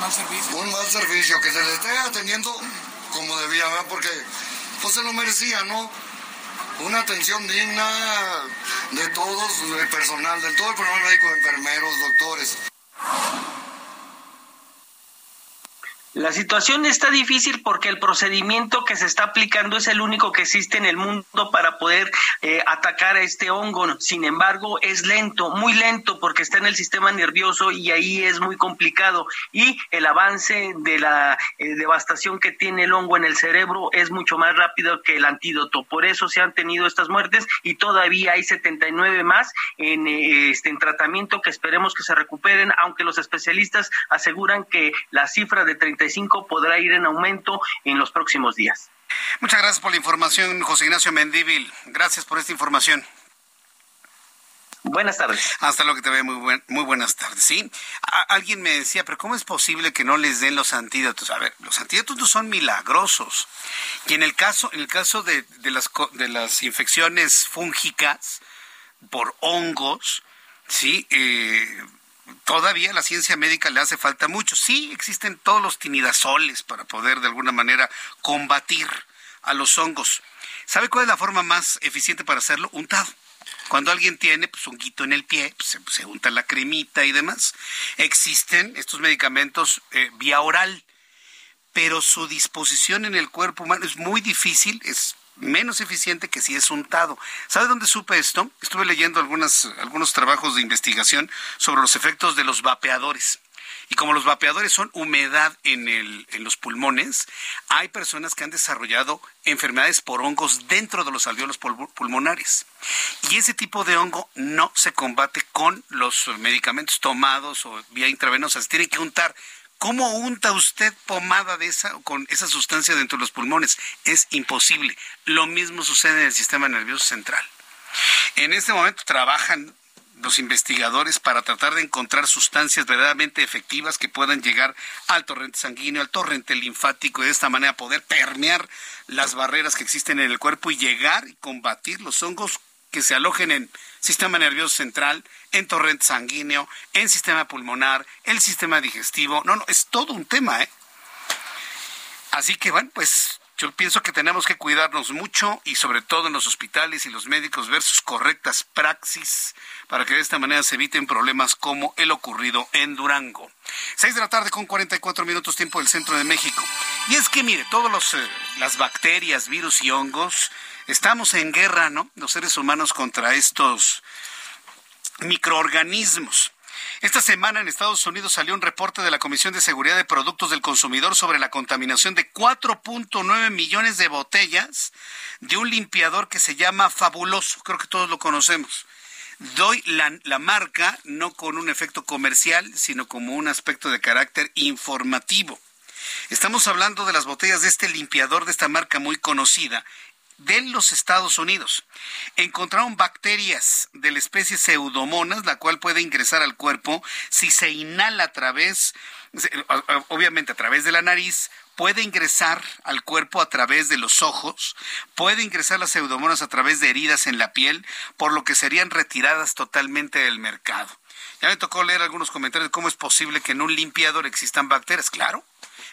mal servicio. Un mal servicio, que se les esté atendiendo como debía, porque pues se lo merecía, ¿no? una atención digna de todos, el personal, del todo el personal médico, enfermeros, doctores. La situación está difícil porque el procedimiento que se está aplicando es el único que existe en el mundo para poder eh, atacar a este hongo. Sin embargo, es lento, muy lento porque está en el sistema nervioso y ahí es muy complicado. Y el avance de la eh, devastación que tiene el hongo en el cerebro es mucho más rápido que el antídoto. Por eso se han tenido estas muertes y todavía hay 79 más en, eh, este, en tratamiento que esperemos que se recuperen, aunque los especialistas aseguran que la cifra de 30 podrá ir en aumento en los próximos días. Muchas gracias por la información, José Ignacio Mendíbil. Gracias por esta información. Buenas tardes. Hasta lo que te ve, muy, muy buenas tardes. Sí, alguien me decía, pero ¿cómo es posible que no les den los antídotos? A ver, los antídotos no son milagrosos. Y en el caso, en el caso de, de las, de las infecciones fúngicas por hongos, sí, eh, todavía la ciencia médica le hace falta mucho. Sí, existen todos los tinidazoles para poder de alguna manera combatir a los hongos. ¿Sabe cuál es la forma más eficiente para hacerlo? Untado. Cuando alguien tiene pues, un guito en el pie, pues, se, unta la cremita y demás. Existen estos medicamentos eh, vía oral, pero su disposición en el cuerpo humano es muy difícil, es menos eficiente que si es untado. ¿Sabe dónde supe esto? Estuve leyendo algunos trabajos de investigación sobre los efectos de los vapeadores. Y como los vapeadores son humedad en, el, en los pulmones, hay personas que han desarrollado enfermedades por hongos dentro de los alveolos pulmonares. Y ese tipo de hongo no se combate con los medicamentos tomados o vía intravenosa. Se tiene que untar ¿Cómo unta usted pomada de esa con esa sustancia dentro de los pulmones? Es imposible. Lo mismo sucede en el sistema nervioso central. En este momento trabajan los investigadores para tratar de encontrar sustancias verdaderamente efectivas que puedan llegar al torrente sanguíneo, al torrente linfático y de esta manera poder permear las barreras que existen en el cuerpo y llegar y combatir los hongos que se alojen en sistema nervioso central, en torrente sanguíneo, en sistema pulmonar, el sistema digestivo. No, no, es todo un tema, ¿eh? Así que, bueno, pues Yo pienso que tenemos que cuidarnos mucho y sobre todo en los hospitales y los médicos ver sus correctas praxis para que de esta manera se eviten problemas como el ocurrido en Durango. Seis de la tarde con 44 minutos tiempo del centro de México. Y es que mire, todas eh, las bacterias, virus y hongos, estamos en guerra, ¿no? Los seres humanos contra estos microorganismos. Esta semana en Estados Unidos salió un reporte de la Comisión de Seguridad de Productos del Consumidor sobre la contaminación de 4.9 millones de botellas de un limpiador que se llama Fabuloso. Creo que todos lo conocemos. Doy la, la marca no con un efecto comercial, sino como un aspecto de carácter informativo. Estamos hablando de las botellas de este limpiador de esta marca muy conocida de los Estados Unidos. Encontraron bacterias de la especie Pseudomonas, la cual puede ingresar al cuerpo si se inhala a través, obviamente a través de la nariz, puede ingresar al cuerpo a través de los ojos, puede ingresar las pseudomonas a través de heridas en la piel, por lo que serían retiradas totalmente del mercado. Ya me tocó leer algunos comentarios de cómo es posible que en un limpiador existan bacterias. Claro,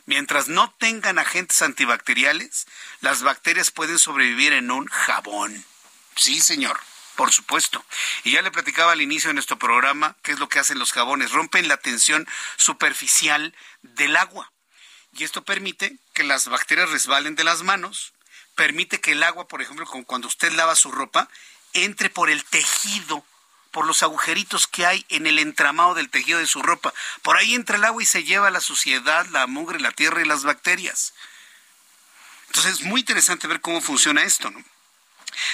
Mientras no tengan agentes antibacteriales, las bacterias pueden sobrevivir en un jabón. Sí, señor. Por supuesto. Y ya le platicaba al inicio de nuestro programa qué es lo que hacen los jabones. Rompen la tensión superficial del agua. Y esto permite que las bacterias resbalen de las manos. Permite que el agua, por ejemplo, cuando usted lava su ropa, entre por el tejido por los agujeritos que hay en el entramado del tejido de su ropa. Por ahí entra el agua y se lleva la suciedad, la mugre, la tierra y las bacterias. Entonces es muy interesante ver cómo funciona esto, ¿no?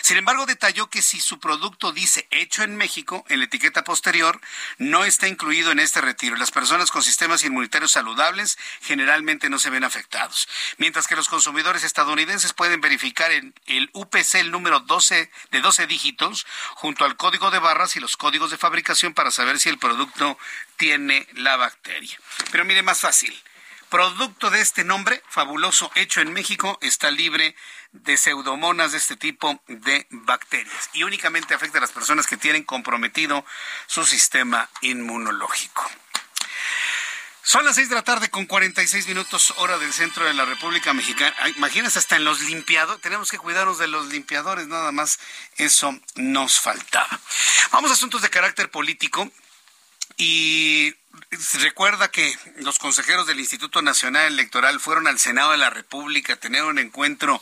Sin embargo, detalló que si su producto dice hecho en México, en la etiqueta posterior, no está incluido en este retiro. Las personas con sistemas inmunitarios saludables generalmente no se ven afectados. Mientras que los consumidores estadounidenses pueden verificar en el UPC el número 12 de 12 dígitos junto al código de barras y los códigos de fabricación para saber si el producto tiene la bacteria. Pero mire, más fácil. Producto de este nombre, fabuloso, hecho en México, está libre de pseudomonas de este tipo de bacterias y únicamente afecta a las personas que tienen comprometido su sistema inmunológico. Son las seis de la tarde con 46 minutos hora del centro de la República Mexicana. Imagínense, hasta en los limpiadores, tenemos que cuidarnos de los limpiadores, nada más eso nos faltaba. Vamos a asuntos de carácter político. Y recuerda que los consejeros del Instituto Nacional Electoral fueron al Senado de la República a tener un encuentro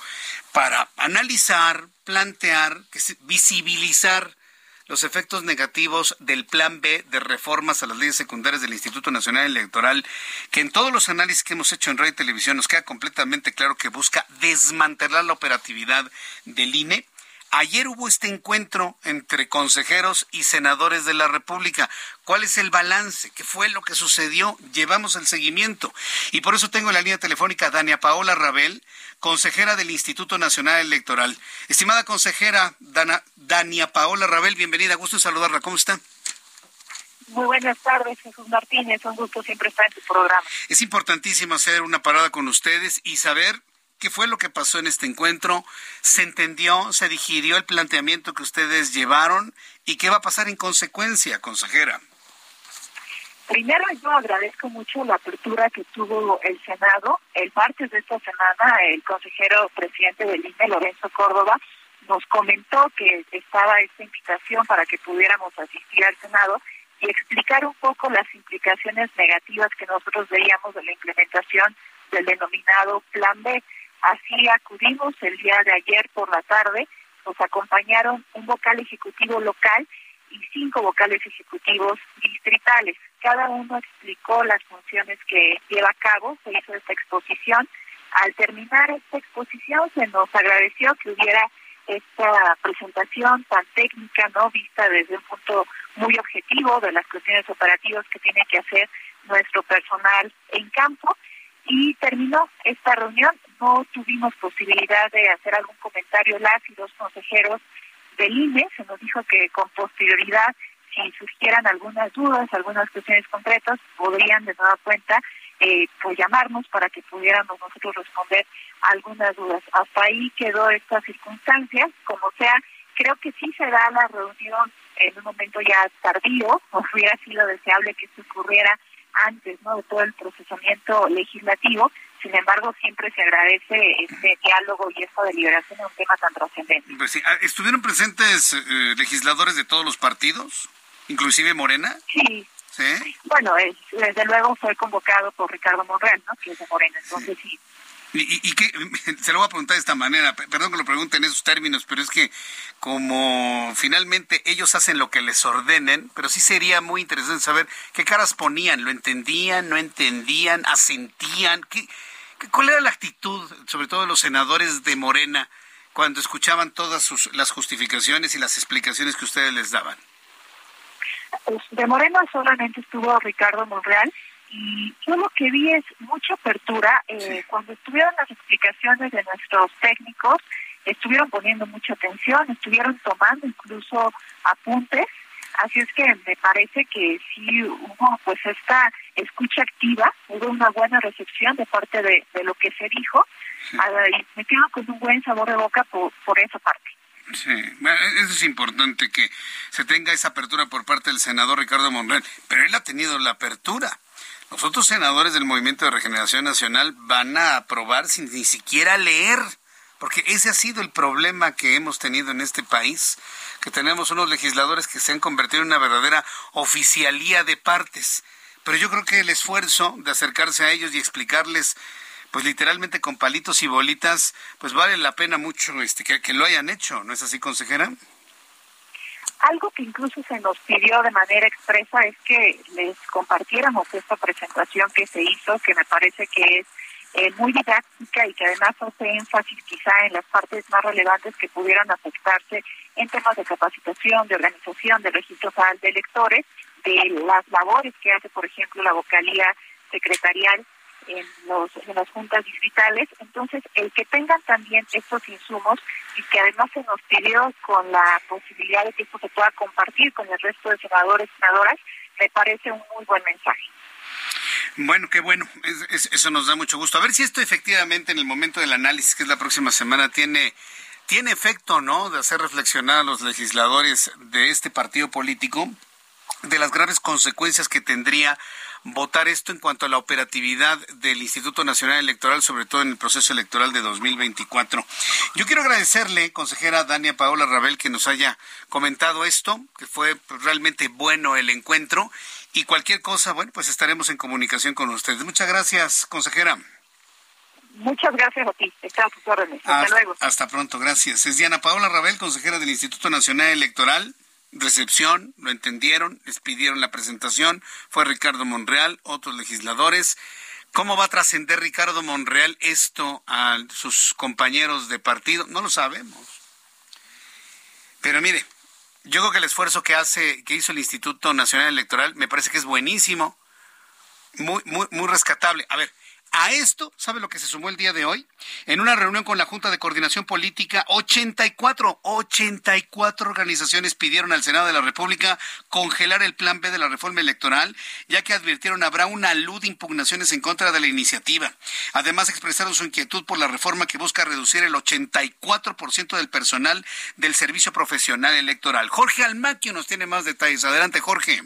para analizar, plantear, visibilizar los efectos negativos del Plan B de reformas a las leyes secundarias del Instituto Nacional Electoral, que en todos los análisis que hemos hecho en radio y televisión nos queda completamente claro que busca desmantelar la operatividad del INE Ayer hubo este encuentro entre consejeros y senadores de la República. ¿Cuál es el balance? ¿Qué fue lo que sucedió? Llevamos el seguimiento. Y por eso tengo en la línea telefónica a Dania Paola Rabel, consejera del Instituto Nacional Electoral. Estimada consejera Dana, Dania Paola Rabel, bienvenida. Gusto en saludarla. ¿Cómo está? Muy buenas tardes, Jesús Martínez. Un gusto siempre estar en tu programa. Es importantísimo hacer una parada con ustedes y saber ¿Qué fue lo que pasó en este encuentro? ¿Se entendió, se digirió el planteamiento que ustedes llevaron? ¿Y qué va a pasar en consecuencia, consejera? Primero, yo agradezco mucho la apertura que tuvo el Senado. El martes de esta semana, el consejero presidente del INE, Lorenzo Córdoba, nos comentó que estaba esta invitación para que pudiéramos asistir al Senado y explicar un poco las implicaciones negativas que nosotros veíamos de la implementación del denominado Plan B. Así acudimos el día de ayer por la tarde, nos acompañaron un vocal ejecutivo local y cinco vocales ejecutivos distritales. Cada uno explicó las funciones que lleva a cabo, se hizo esta exposición. Al terminar esta exposición se nos agradeció que hubiera esta presentación tan técnica, no vista desde un punto muy objetivo de las cuestiones operativas que tiene que hacer nuestro personal en campo y terminó esta reunión. No tuvimos posibilidad de hacer algún comentario las y los consejeros del INE. Se nos dijo que con posterioridad, si surgieran algunas dudas, algunas cuestiones concretas, podrían de nueva cuenta eh, pues llamarnos para que pudiéramos nosotros responder algunas dudas. Hasta ahí quedó esta circunstancia. Como sea, creo que sí se da la reunión en un momento ya tardío. [laughs] Hubiera sido deseable que esto ocurriera antes ¿no? de todo el procesamiento legislativo. Sin embargo, siempre se agradece este diálogo y esta deliberación en un tema tan trascendente. Pues sí. Ah, ¿Estuvieron presentes eh, legisladores de todos los partidos, inclusive Morena? Sí. ¿Sí? Bueno, desde luego fue convocado por Ricardo Monreal, ¿no? que es de Morena, entonces sí. ¿Y, y, qué? [laughs] Se lo voy a preguntar de esta manera, perdón que lo pregunte en esos términos, pero es que como finalmente ellos hacen lo que les ordenen, pero sí sería muy interesante saber qué caras ponían, lo entendían, no entendían, asentían, ¿Qué, cuál era la actitud, sobre todo de los senadores de Morena, cuando escuchaban todas sus, las justificaciones y las explicaciones que ustedes les daban. De Morena solamente estuvo Ricardo Monreal y yo lo que vi es mucha apertura. Eh, Cuando estuvieron las explicaciones de nuestros técnicos, estuvieron poniendo mucha atención, estuvieron tomando incluso apuntes. Así es que me parece que sí hubo pues esta escucha activa, hubo una buena recepción de parte de, lo que se dijo ah, y me quedo con un buen sabor de boca por, por esa parte. Sí, eso es importante que se tenga esa apertura por parte del senador Ricardo Monreal, pero él ha tenido la apertura. Los otros senadores del Movimiento de Regeneración Nacional van a aprobar sin ni siquiera leer, porque ese ha sido el problema que hemos tenido en este país, que tenemos unos legisladores que se han convertido en una verdadera oficialía de partes. Pero yo creo que el esfuerzo de acercarse a ellos y explicarles pues literalmente con palitos y bolitas, pues vale la pena mucho este que, que lo hayan hecho, ¿no es así, consejera? Algo que incluso se nos pidió de manera expresa es que les compartiéramos esta presentación que se hizo, que me parece que es eh, muy didáctica y que además hace énfasis quizá en las partes más relevantes que pudieran afectarse en temas de capacitación, de organización, de registro de electores, de las labores que hace, por ejemplo, la vocalía secretarial en, los, en las juntas distritales. Entonces, el que tengan también estos insumos y que además se nos pidió con la posibilidad de que esto se pueda compartir con el resto de senadores y senadoras, me parece un muy buen mensaje. Bueno, qué bueno, eso nos da mucho gusto. A ver si esto efectivamente en el momento del análisis, que es la próxima semana, tiene, tiene efecto, ¿no? De hacer reflexionar a los legisladores de este partido político de las graves consecuencias que tendría votar esto en cuanto a la operatividad del Instituto Nacional Electoral, sobre todo en el proceso electoral de 2024. Yo quiero agradecerle, consejera Dania Paola Rabel, que nos haya comentado esto, que fue realmente bueno el encuentro y cualquier cosa, bueno, pues estaremos en comunicación con ustedes. Muchas gracias, consejera. Muchas gracias a ti. Hasta, luego. Hasta pronto, gracias. Es Diana Paola Rabel, consejera del Instituto Nacional Electoral recepción, lo entendieron, les pidieron la presentación, fue Ricardo Monreal, otros legisladores. ¿Cómo va a trascender Ricardo Monreal esto a sus compañeros de partido? No lo sabemos. Pero mire, yo creo que el esfuerzo que hace, que hizo el Instituto Nacional Electoral, me parece que es buenísimo, muy, muy, muy rescatable. A ver, a esto, ¿sabe lo que se sumó el día de hoy? En una reunión con la Junta de Coordinación Política, 84, 84 organizaciones pidieron al Senado de la República congelar el plan B de la reforma electoral, ya que advirtieron habrá una luz de impugnaciones en contra de la iniciativa. Además, expresaron su inquietud por la reforma que busca reducir el 84% del personal del servicio profesional electoral. Jorge Almaquio nos tiene más detalles. Adelante, Jorge.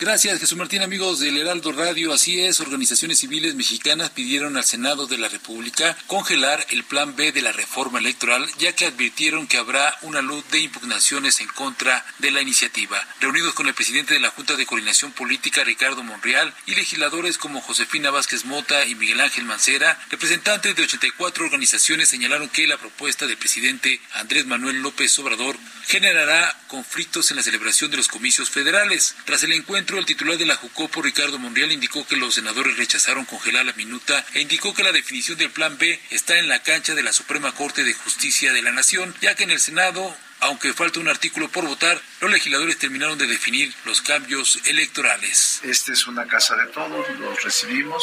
Gracias, Jesús Martín, amigos del Heraldo Radio. Así es, organizaciones civiles mexicanas pidieron al Senado de la República congelar el plan B de la reforma electoral, ya que advirtieron que habrá una luz de impugnaciones en contra de la iniciativa. Reunidos con el presidente de la Junta de Coordinación Política, Ricardo Monreal, y legisladores como Josefina Vázquez Mota y Miguel Ángel Mancera, representantes de 84 organizaciones señalaron que la propuesta del presidente Andrés Manuel López Obrador generará conflictos en la celebración de los comicios federales. Tras el encuentro, el titular de la Jucopo, Ricardo Monreal, indicó que los senadores rechazaron congelar la minuta e indicó que la definición del Plan B está en la cancha de la Suprema Corte de Justicia de la Nación, ya que en el Senado aunque falta un artículo por votar, los legisladores terminaron de definir los cambios electorales. Esta es una casa de todos, los recibimos,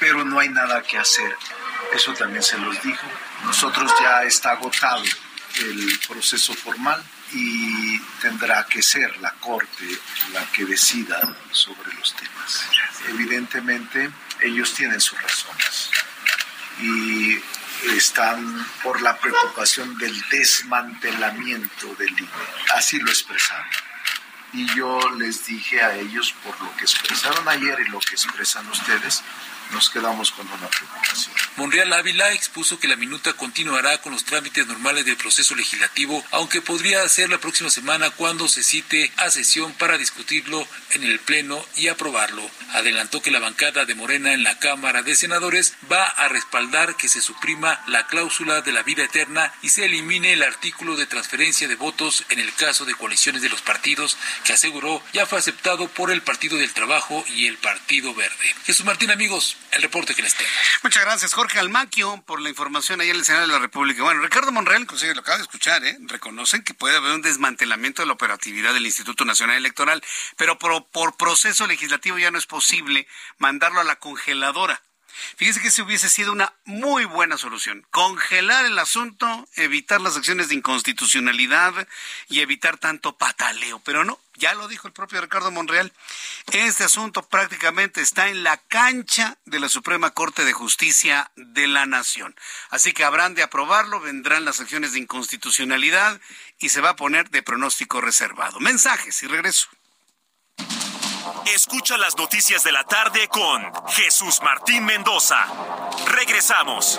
pero no hay nada que hacer. Eso también se los dijo. Nosotros ya está agotado el proceso formal y tendrá que ser la Corte la que decida sobre los temas. Evidentemente, ellos tienen sus razones y están por la preocupación del desmantelamiento del INE. Así lo expresaron. Y yo les dije a ellos, por lo que expresaron ayer y lo que expresan ustedes, nos quedamos con una preocupación. Monreal Ávila expuso que la minuta continuará con los trámites normales del proceso legislativo, aunque podría ser la próxima semana cuando se cite a sesión para discutirlo en el Pleno y aprobarlo. Adelantó que la bancada de Morena en la Cámara de Senadores va a respaldar que se suprima la cláusula de la vida eterna y se elimine el artículo de transferencia de votos en el caso de coaliciones de los partidos, que aseguró ya fue aceptado por el Partido del Trabajo y el Partido Verde. Jesús Martín, amigos, el reporte que les tengo. Muchas gracias, Jorge Almaquio, por la información ahí en el Senado de la República. Bueno, Ricardo Monreal, inclusive lo acaba de escuchar, ¿eh? reconocen que puede haber un desmantelamiento de la operatividad del Instituto Nacional Electoral, pero por, proceso legislativo ya no es posible mandarlo a la congeladora. Fíjese que se hubiese sido una muy buena solución. Congelar el asunto, evitar las acciones de inconstitucionalidad y evitar tanto pataleo. Pero no, ya lo dijo el propio Ricardo Monreal. Este asunto prácticamente está en la cancha de la Suprema Corte de Justicia de la Nación. Así que habrán de aprobarlo, vendrán las acciones de inconstitucionalidad y se va a poner de pronóstico reservado. Mensajes y regreso. Escucha las noticias de la tarde con Jesús Martín Mendoza. Regresamos.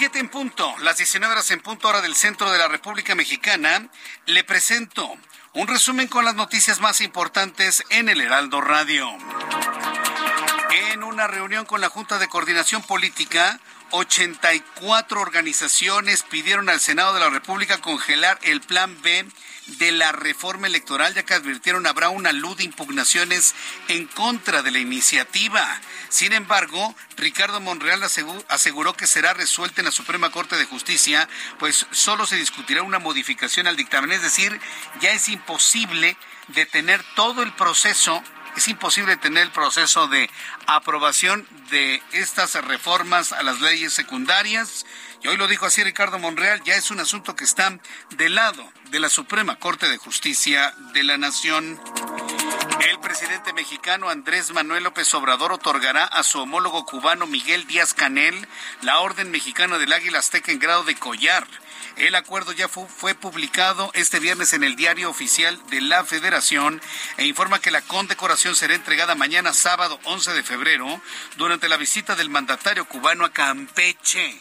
7 en punto, las 19 horas en punto hora del centro de la República Mexicana. Le presento un resumen con las noticias más importantes en el Heraldo Radio. En una reunión con la Junta de Coordinación Política, 84 organizaciones pidieron al Senado de la República congelar el Plan B de la reforma electoral, ya que advirtieron habrá una luz de impugnaciones en contra de la iniciativa. Sin embargo, Ricardo Monreal aseguró que será resuelta en la Suprema Corte de Justicia, pues solo se discutirá una modificación al dictamen. Es decir, ya es imposible detener todo el proceso es imposible tener el proceso de aprobación de estas reformas a las leyes secundarias. Y hoy lo dijo así Ricardo Monreal, ya es un asunto que está del lado de la Suprema Corte de Justicia de la Nación. El presidente mexicano Andrés Manuel López Obrador otorgará a su homólogo cubano Miguel Díaz Canel la Orden Mexicana del Águila Azteca en grado de collar. El acuerdo ya fue, publicado este viernes en el diario oficial de la Federación e informa que la condecoración será entregada mañana sábado 11 de febrero durante la visita del mandatario cubano a Campeche.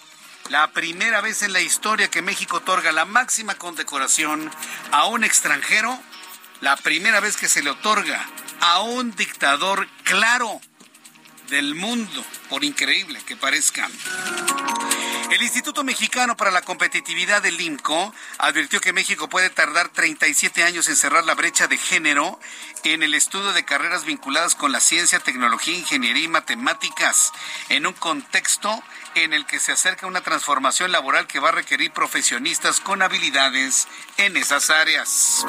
La primera vez en la historia que México otorga la máxima condecoración a un extranjero, la primera vez que se le otorga a un dictador claro del mundo, por increíble que parezca. El Instituto Mexicano para la Competitividad del INCO advirtió que México puede tardar 37 años en cerrar la brecha de género en el estudio de carreras vinculadas con la ciencia, tecnología, ingeniería y matemáticas, en un contexto en el que se acerca una transformación laboral que va a requerir profesionistas con habilidades en esas áreas.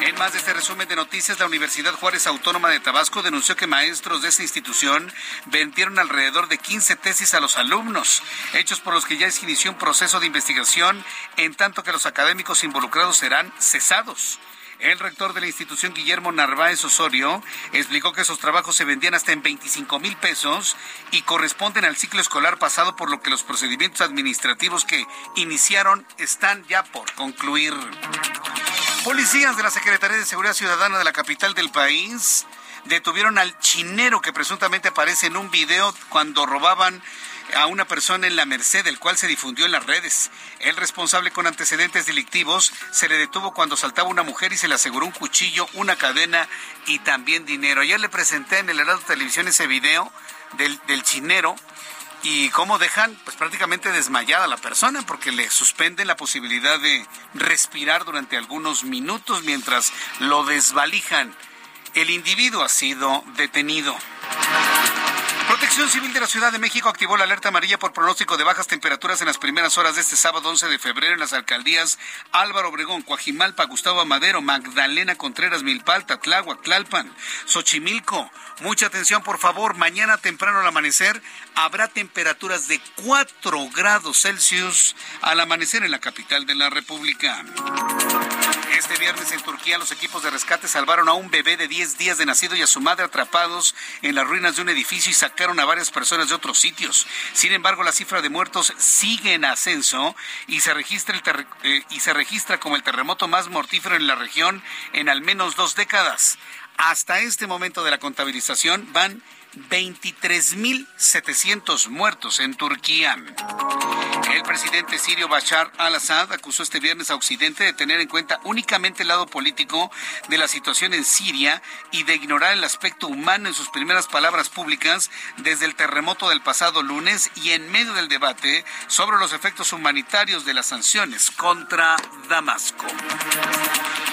En más de este resumen de noticias, la Universidad Juárez Autónoma de Tabasco denunció que maestros de esa institución vendieron alrededor de 15 tesis a los alumnos, hechos por los que ya se inició un proceso de investigación, en tanto que los académicos involucrados serán cesados. El rector de la institución, Guillermo Narváez Osorio, explicó que esos trabajos se vendían hasta en 25 mil pesos y corresponden al ciclo escolar pasado, por lo que los procedimientos administrativos que iniciaron están ya por concluir. Policías de la Secretaría de Seguridad Ciudadana de la capital del país detuvieron al chinero que presuntamente aparece en un video cuando robaban a una persona en la Merced, el cual se difundió en las redes. El responsable con antecedentes delictivos se le detuvo cuando saltaba una mujer y se le aseguró un cuchillo, una cadena y también dinero. Ayer le presenté en el Heraldo Televisión ese video del, del chinero y cómo dejan pues prácticamente desmayada a la persona porque le suspenden la posibilidad de respirar durante algunos minutos mientras lo desvalijan. El individuo ha sido detenido. Protección Civil de la Ciudad de México activó la alerta amarilla por pronóstico de bajas temperaturas en las primeras horas de este sábado 11 de febrero en las alcaldías Álvaro Obregón, Coajimalpa, Gustavo Amadero, Magdalena Contreras, Milpalta, Tláhuac, Tlalpan, Xochimilco. Mucha atención, por favor. Mañana temprano al amanecer habrá temperaturas de 4 grados Celsius al amanecer en la capital de la República. Este viernes en Turquía los equipos de rescate salvaron a un bebé de 10 días de nacido y a su madre atrapados en las ruinas de un edificio y sacaron a varias personas de otros sitios. Sin embargo, la cifra de muertos sigue en ascenso y se registra, el eh, y se registra como el terremoto más mortífero en la región en al menos dos décadas. Hasta este momento de la contabilización van 23.700 muertos en Turquía. El presidente sirio Bashar al-Assad acusó este viernes a Occidente de tener en cuenta únicamente el lado político de la situación en Siria y de ignorar el aspecto humano en sus primeras palabras públicas desde el terremoto del pasado lunes y en medio del debate sobre los efectos humanitarios de las sanciones contra Damasco.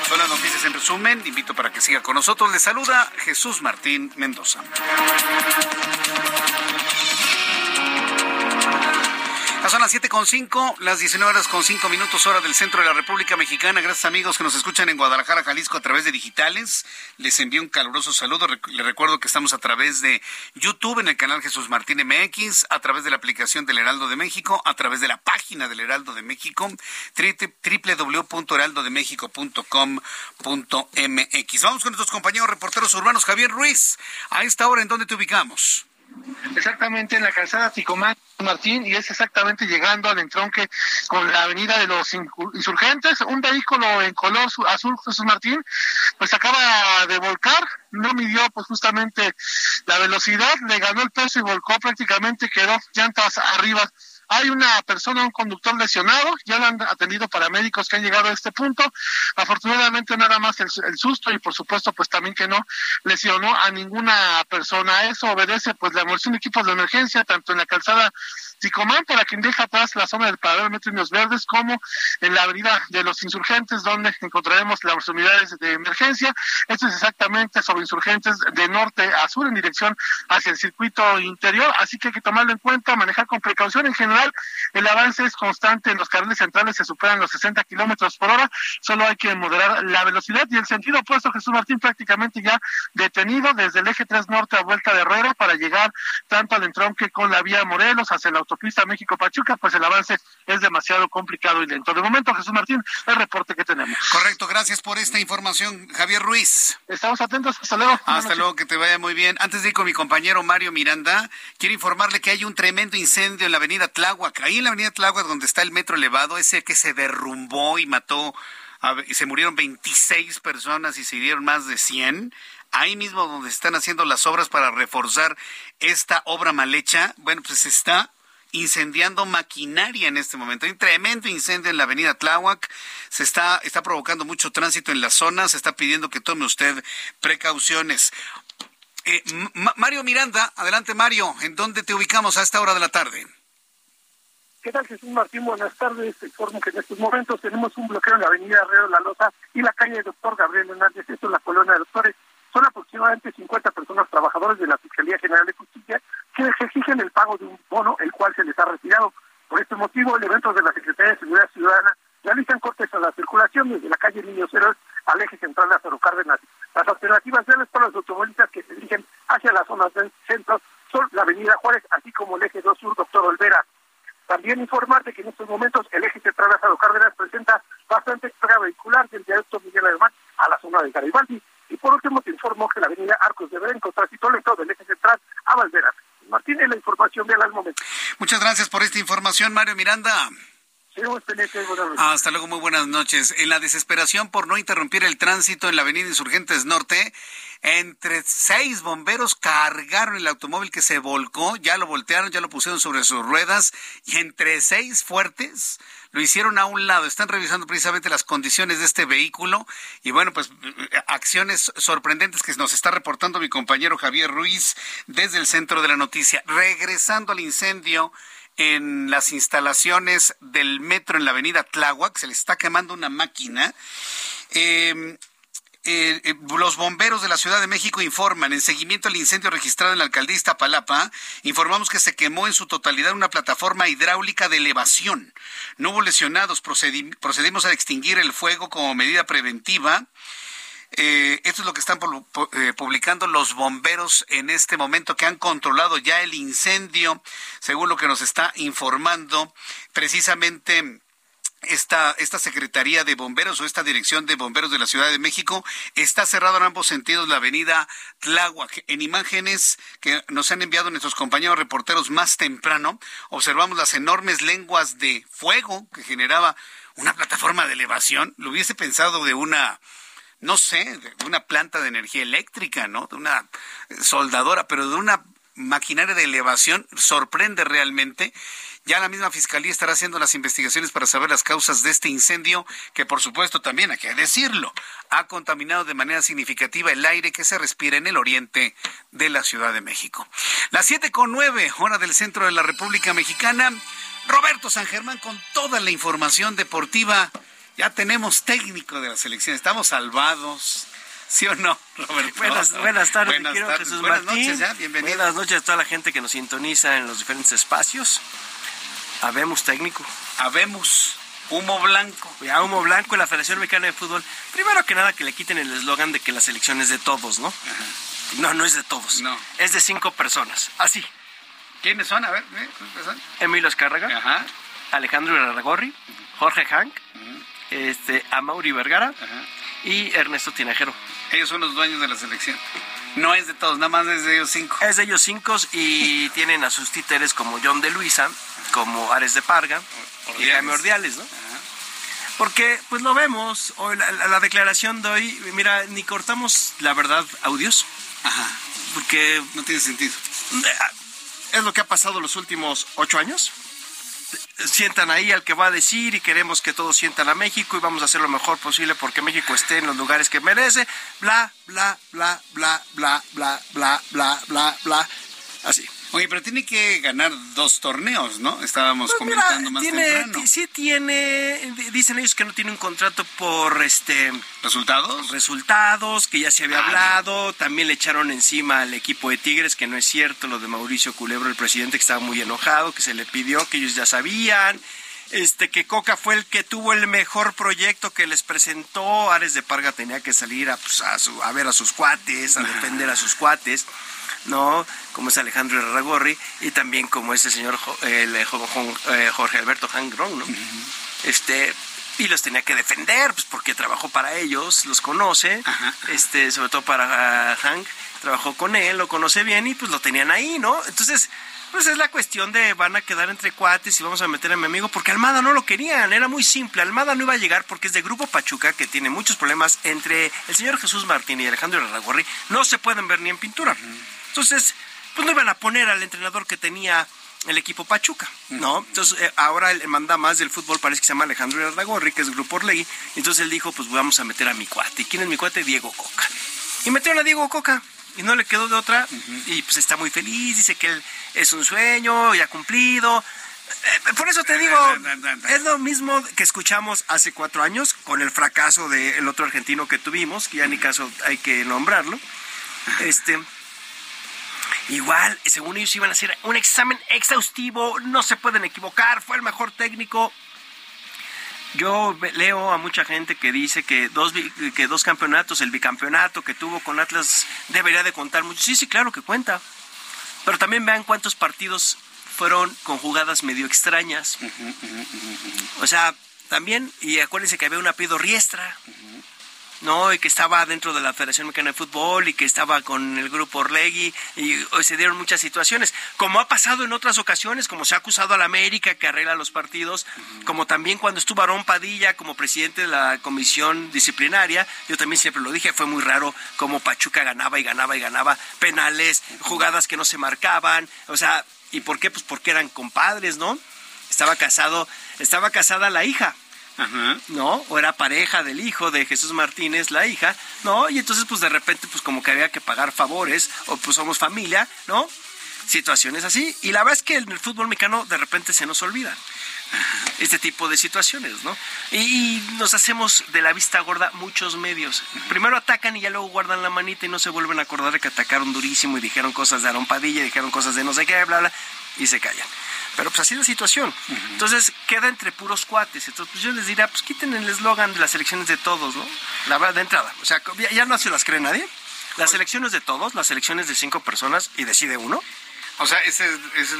Son las noticias en resumen. Invito para que siga con nosotros. Le saluda Jesús Martín Mendoza. Son las 7.5, las 19 horas con 5 minutos hora del centro de la República Mexicana. Gracias amigos que nos escuchan en Guadalajara, Jalisco a través de digitales. Les envío un caluroso saludo. Les recuerdo que estamos a través de YouTube en el canal Jesús Martín MX, a través de la aplicación del Heraldo de México, a través de la página del Heraldo de México, www.heraldodemexico.com.mx. Vamos con nuestros compañeros reporteros urbanos. Javier Ruiz, a esta hora, ¿en dónde te ubicamos? Exactamente en la calzada Ticomán Martín y es exactamente llegando al entronque con la avenida de los insurgentes. Un vehículo en color azul Jesús Martín pues acaba de volcar, no midió pues justamente la velocidad, le ganó el peso y volcó prácticamente, quedó llantas arriba hay una persona, un conductor lesionado, ya lo han atendido paramédicos que han llegado a este punto. Afortunadamente nada más el, susto y por supuesto pues también que no lesionó a ninguna persona. Eso obedece pues la evolución de equipos de emergencia tanto en la calzada Ticomán para quien deja atrás la zona del paradero Metro Verdes como en la avenida de los insurgentes donde encontraremos las unidades de emergencia. Esto es exactamente sobre insurgentes de norte a sur en dirección hacia el circuito interior, así que hay que tomarlo en cuenta, manejar con precaución en general el avance es constante en los carriles centrales, se superan los 60 kilómetros por hora, solo hay que moderar la velocidad y el sentido opuesto, Jesús Martín, prácticamente ya detenido desde el eje 3 norte a vuelta de Herrera para llegar tanto al entronque con la vía Morelos hacia la autopista México-Pachuca, pues el avance es demasiado complicado y lento. De momento, Jesús Martín, el reporte que tenemos. Correcto, gracias por esta información, Javier Ruiz. Estamos atentos, hasta luego. Hasta luego, que te vaya muy bien. Antes de ir con mi compañero Mario Miranda, quiero informarle que hay un tremendo incendio en la avenida Ahí en la avenida Tláhuac donde está el metro elevado, ese que se derrumbó y mató, y se murieron 26 personas y se hirieron más de 100 ahí mismo donde están haciendo las obras para reforzar esta obra mal hecha, bueno, pues se está incendiando maquinaria en este momento. Hay un tremendo incendio en la avenida Tláhuac. Se está, está provocando mucho tránsito en la zona. Se está pidiendo que tome usted precauciones. Eh, Mario Miranda, adelante Mario. ¿En dónde te ubicamos a esta hora de la tarde? ¿Qué tal, Jesús Martín? Buenas tardes. Informo que en estos momentos tenemos un bloqueo en la avenida Herrero La Loza y la calle Doctor Gabriel Hernández, esto es la colonia de doctores. Son aproximadamente 50 personas trabajadores de la Fiscalía General de Justicia que exigen el pago de un bono, el cual se les ha retirado. Por este motivo, elementos de la Secretaría de Seguridad Ciudadana realizan cortes a la circulación desde la calle Niños Héroes al eje central de Azaro Cárdenas. Las alternativas reales para los automovilistas que se dirigen hacia las zonas del centro son la avenida Juárez, así como el eje 2 Sur, Doctor Olvera. También informarte que en estos momentos el eje central de Azaro Cárdenas presenta bastante carga vehicular del viaducto Miguel Alemán a la zona de Garibaldi. Y por último te informo que la avenida Arcos de Belén tránsito lento del eje central a Valderas. Martín, la información de al momento. Muchas gracias por esta información, Mario Miranda. Hasta luego, muy buenas noches. En la desesperación por no interrumpir el tránsito en la avenida Insurgentes Norte, entre seis bomberos cargaron el automóvil que se volcó, ya lo voltearon, ya lo pusieron sobre sus ruedas, y entre seis fuertes lo hicieron a un lado. Están revisando precisamente las condiciones de este vehículo y bueno, pues acciones sorprendentes que nos está reportando mi compañero Javier Ruiz desde el centro de la noticia. Regresando al incendio en las instalaciones del metro en la avenida Tláhuac, se le está quemando una máquina. Em, eh, eh, los bomberos de la Ciudad de México informan, en seguimiento al incendio registrado en la alcaldía Iztapalapa, informamos que se quemó en su totalidad una plataforma hidráulica de elevación. No hubo lesionados, procedimos a extinguir el fuego como medida preventiva. Eh, esto es lo que están publicando los bomberos en este momento que han controlado ya el incendio, según lo que nos está informando precisamente esta, esta Secretaría de Bomberos o esta Dirección de Bomberos de la Ciudad de México está cerrado en ambos sentidos la avenida Tláhuac. En imágenes que nos han enviado nuestros compañeros reporteros más temprano, observamos las enormes lenguas de fuego que generaba una plataforma de elevación. Lo hubiese pensado de una, no sé, de una planta de energía eléctrica, ¿no? De una soldadora, pero de una maquinaria de elevación sorprende realmente ya la misma Fiscalía estará haciendo las investigaciones para saber las causas de este incendio, que por supuesto también, hay que decirlo, ha contaminado de manera significativa el aire que se respira en el oriente de la Ciudad de México. Las siete con nueve, hora del centro de la República Mexicana. Roberto San Germán con toda la información deportiva. Ya tenemos técnico de la selección, estamos salvados. ¿Sí o no, Roberto? Buenas, buenas tardes, buenas Jesús buenas Noches, ya, bienvenido. Buenas noches a toda la gente que nos sintoniza en los diferentes espacios. Habemos técnico. Habemos. Humo blanco. Ya, humo blanco la Federación Mexicana de Fútbol. Primero que nada que le quiten el eslogan de que la selección es de todos, ¿no? No, no es de todos. No. Es de cinco personas. Así. ¿Quiénes son? A ver, ¿eh? Emilio Escárraga. Ajá. Alejandro Arragorri. Jorge Hank. Este, Amauri Vergara. Y Ernesto Tinajero. Ellos son los dueños de la selección. No es de todos, nada más es de ellos cinco. Es de ellos cinco y [laughs] tienen a sus títeres como John de Luisa, como Ares de Parga y Jaime Ordiales, ¿no? Porque, pues lo vemos, hoy la, declaración de hoy, mira, ni cortamos la verdad audios. Ajá. Porque... No tiene sentido. Es lo que ha pasado los últimos ocho años. Sientan ahí al que va a decir y queremos que todos sientan a México y vamos a hacer lo mejor posible porque México esté en los lugares que merece. Bla, bla, bla, bla, bla, bla, bla, bla, bla, bla. Así. Oye, pero tiene que ganar dos torneos, ¿no? Estábamos pues comentando más temprano. Sí tiene, dicen ellos que no tiene un contrato por este resultados. Resultados, que ya se había ah, hablado, también le echaron encima al equipo de Tigres, que no es cierto lo de Mauricio Culebro, el presidente que estaba muy enojado, que se le pidió, que ellos ya sabían. Este que Coca fue el que tuvo el mejor proyecto que les presentó, Ares de Parga tenía que salir a, pues, a, ver a sus cuates, a [laughs] defender a sus cuates. ¿No? Como es Alejandro Herragorri y también como es el señor el, eh, Jorge Alberto Hangron, ¿no? Este, y los tenía que defender, pues porque trabajó para ellos, los conoce, este, sobre todo para uh, Hank, trabajó con él, lo conoce bien y pues lo tenían ahí, ¿no? Entonces, pues es la cuestión de van a quedar entre cuates y vamos a meter a mi amigo, porque Almada no lo querían, era muy simple, Almada no iba a llegar porque es de Grupo Pachuca, que tiene muchos problemas entre el señor Jesús Martín y Alejandro Herragorri, no se pueden ver ni en pintura. Entonces, pues no iban a poner al entrenador que tenía el equipo Pachuca, ¿no? Entonces, eh, ahora el manda más del fútbol parece que se llama Alejandro Ardagorri, que es Grupo Orlegui. Entonces él dijo, pues vamos a meter a mi cuate. ¿Y quién es mi cuate? Diego Coca. Y metieron a Diego Coca y no le quedó de otra. Y pues está muy feliz, dice que él es un sueño, ya cumplido. Eh, por eso te digo, es lo mismo que escuchamos hace cuatro años con el fracaso del otro argentino que tuvimos, que ya ni caso hay que nombrarlo. Este, Igual, según ellos iban a hacer un examen exhaustivo, no se pueden equivocar, fue el mejor técnico. Yo leo a mucha gente que dice que dos, que dos campeonatos, el bicampeonato que tuvo con Atlas debería de contar mucho. Sí, sí, claro que cuenta. Pero también vean cuántos partidos fueron con jugadas medio extrañas. O sea, también, y acuérdense que había un apellido Riestra. ¿No? Y que estaba dentro de la Federación Mexicana de Fútbol y que estaba con el grupo Orlegui y se dieron muchas situaciones, como ha pasado en otras ocasiones, como se ha acusado a la América que arregla los partidos, como también cuando estuvo Arón Padilla como presidente de la comisión disciplinaria, yo también siempre lo dije, fue muy raro como Pachuca ganaba y ganaba y ganaba penales, jugadas que no se marcaban, o sea, ¿y por qué? Pues porque eran compadres, ¿no? Estaba casado, estaba casada la hija, ¿no? O era pareja del hijo de Jesús Martínez, la hija, ¿no? Y entonces, pues de repente, pues como que había que pagar favores, o pues somos familia, ¿no? situaciones así. Y la verdad es que en el fútbol mexicano de repente se nos olvidan este tipo de situaciones, ¿no? Y, y, nos hacemos de la vista gorda muchos medios. Primero atacan y ya luego guardan la manita y no se vuelven a acordar de que atacaron durísimo y dijeron cosas de Aaron Padilla, dijeron cosas de no sé qué, bla, bla, y se callan. Pero pues así es la situación. Entonces queda entre puros cuates. Entonces pues yo les diría, pues quiten el eslogan de las elecciones de todos, ¿no? La verdad, de entrada. O sea, ya, ya no se las cree nadie. Las elecciones de todos, las elecciones de cinco personas y decide uno. O sea, ese, ese,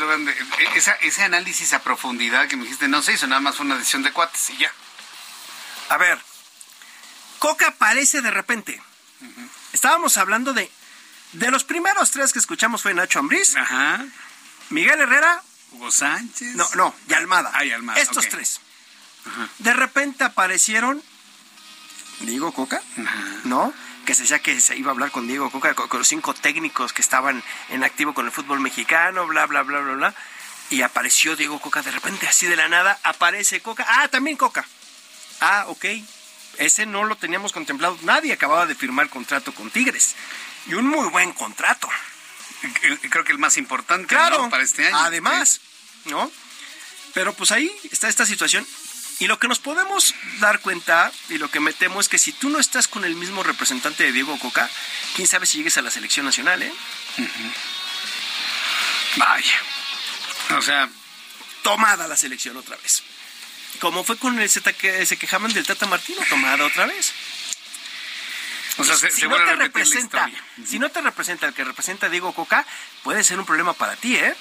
esa, ese análisis a profundidad que me dijiste no se hizo, nada más fue una decisión de cuates y ya. A ver, Coca aparece de repente. Estábamos hablando de. De los primeros tres que escuchamos fue Nacho Ambriz, Ajá. Miguel Herrera. Hugo Sánchez. No, no, y Almada. Ah, y Almada, Estos tres. De repente aparecieron. Diego Coca, ¿no? Que se decía que se iba a hablar con Diego Coca, con, con los cinco técnicos que estaban en activo con el fútbol mexicano, bla, bla, bla, bla, bla. Y apareció Diego Coca de repente, así de la nada, aparece Coca. Ah, también Coca. Ah, ok. Ese no lo teníamos contemplado. Nadie acababa de firmar contrato con Tigres. Y un muy buen contrato. Creo que el más importante Claro, ¿no? para este año. Además, ¿no? Pero pues ahí está esta situación. Y lo que nos podemos dar cuenta y lo que me temo es que si tú no estás con el mismo representante de Diego Coca, quién sabe si llegues a la selección nacional, ¿eh? Vaya. O sea, tomada la selección otra vez. Como fue con el Z que se quejaban del Tata Martino, tomada otra vez. O sea, se- si se no te representa, si no te representa el que representa a Diego Coca, puede ser un problema para ti, ¿eh?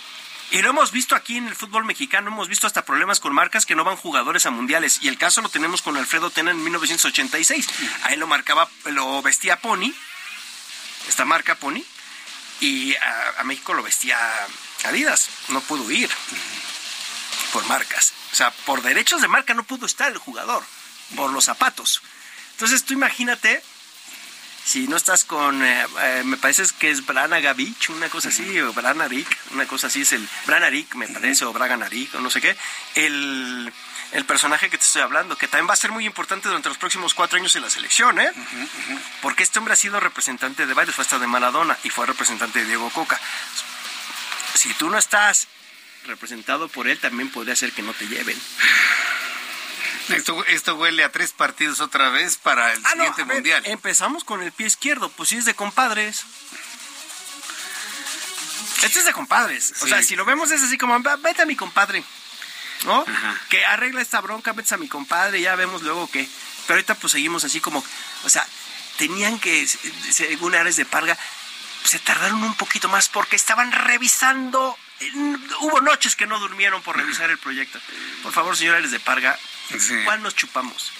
Y lo hemos visto aquí en el fútbol mexicano, hemos visto hasta problemas con marcas que no van jugadores a mundiales. Y el caso lo tenemos con Alfredo Tena en 1986. Ahí lo marcaba, lo vestía Pony, esta marca Pony, y a, a México lo vestía Adidas. No pudo ir por marcas. O sea, por derechos de marca no pudo estar el jugador, por los zapatos. Entonces tú imagínate si no estás con, eh, eh, me parece que es Branagavich, una cosa así, o Branarik, una cosa así, es el Branarik, me parece, o Braganarik, o no sé qué, el, el personaje que te estoy hablando, que también va a ser muy importante durante los próximos cuatro años en la selección, ¿eh? Porque este hombre ha sido representante de varios, fue hasta de Maradona, y fue representante de Diego Coca. Si tú no estás representado por él, también podría ser que no te lleven. Esto, esto huele a tres partidos otra vez para el Ah, no, siguiente ver, mundial. Empezamos con el pie izquierdo, pues sí es de compadres. Este es de compadres. O sea, si lo vemos es así como, "Va- vete a mi compadre. ¿No? Que arregla esta bronca, vete a mi compadre, ya vemos luego qué. Pero ahorita pues seguimos así como, o sea, tenían que, según Ares de Parga, se tardaron un poquito más porque estaban revisando. Hubo noches que no durmieron por revisar el proyecto. Por favor, señor Ares de Parga, Sí. ¿cuál nos chupamos?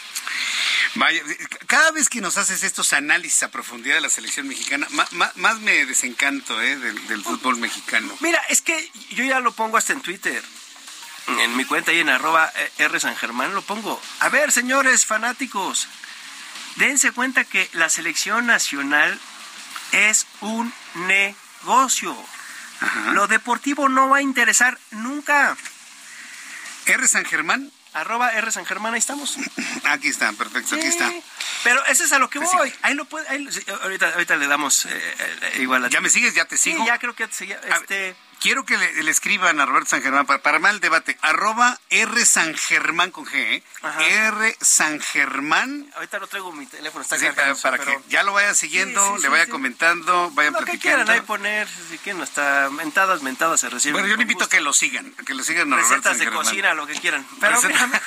Vaya, cada vez que nos haces estos análisis a profundidad de la selección mexicana, ma- ma- más, me desencanto ¿eh? del, del fútbol mexicano. Mira, es que yo ya lo pongo hasta en Twitter. En mi cuenta ahí en arroba eh, R San Germán lo pongo. A ver, señores fanáticos, dense cuenta que la selección nacional es un negocio. Lo deportivo no va a interesar nunca. R San Germán. Arroba R San Germán, ahí estamos. [clears throat] Aquí está, perfecto, aquí está. Pero ese es a lo que Pues voy. Ahí lo puede, ahí ahorita, ahorita le damos eh, eh, igual a ¿Ya me sigues? ¿Ya te Sí, sigo? ya creo que ya te seguía. Este, Quiero que le, le escriban a Roberto San Germán para, para mal debate. Arroba R San Germán con G, ¿eh? R San Germán. ahorita lo traigo en mi teléfono, está Sí, para, cargando, para pero- que ya lo vaya siguiendo, Sí, sí, le vaya sí. comentando, vayan Lo que platicando. quieran ahí poner, si quieren, hasta mentadas, mentadas se reciben. Bueno, yo le invito a que lo sigan, a que lo sigan a Roberto Recetas San de Germán. cocina, lo que quieran. [laughs] Pero, Receta-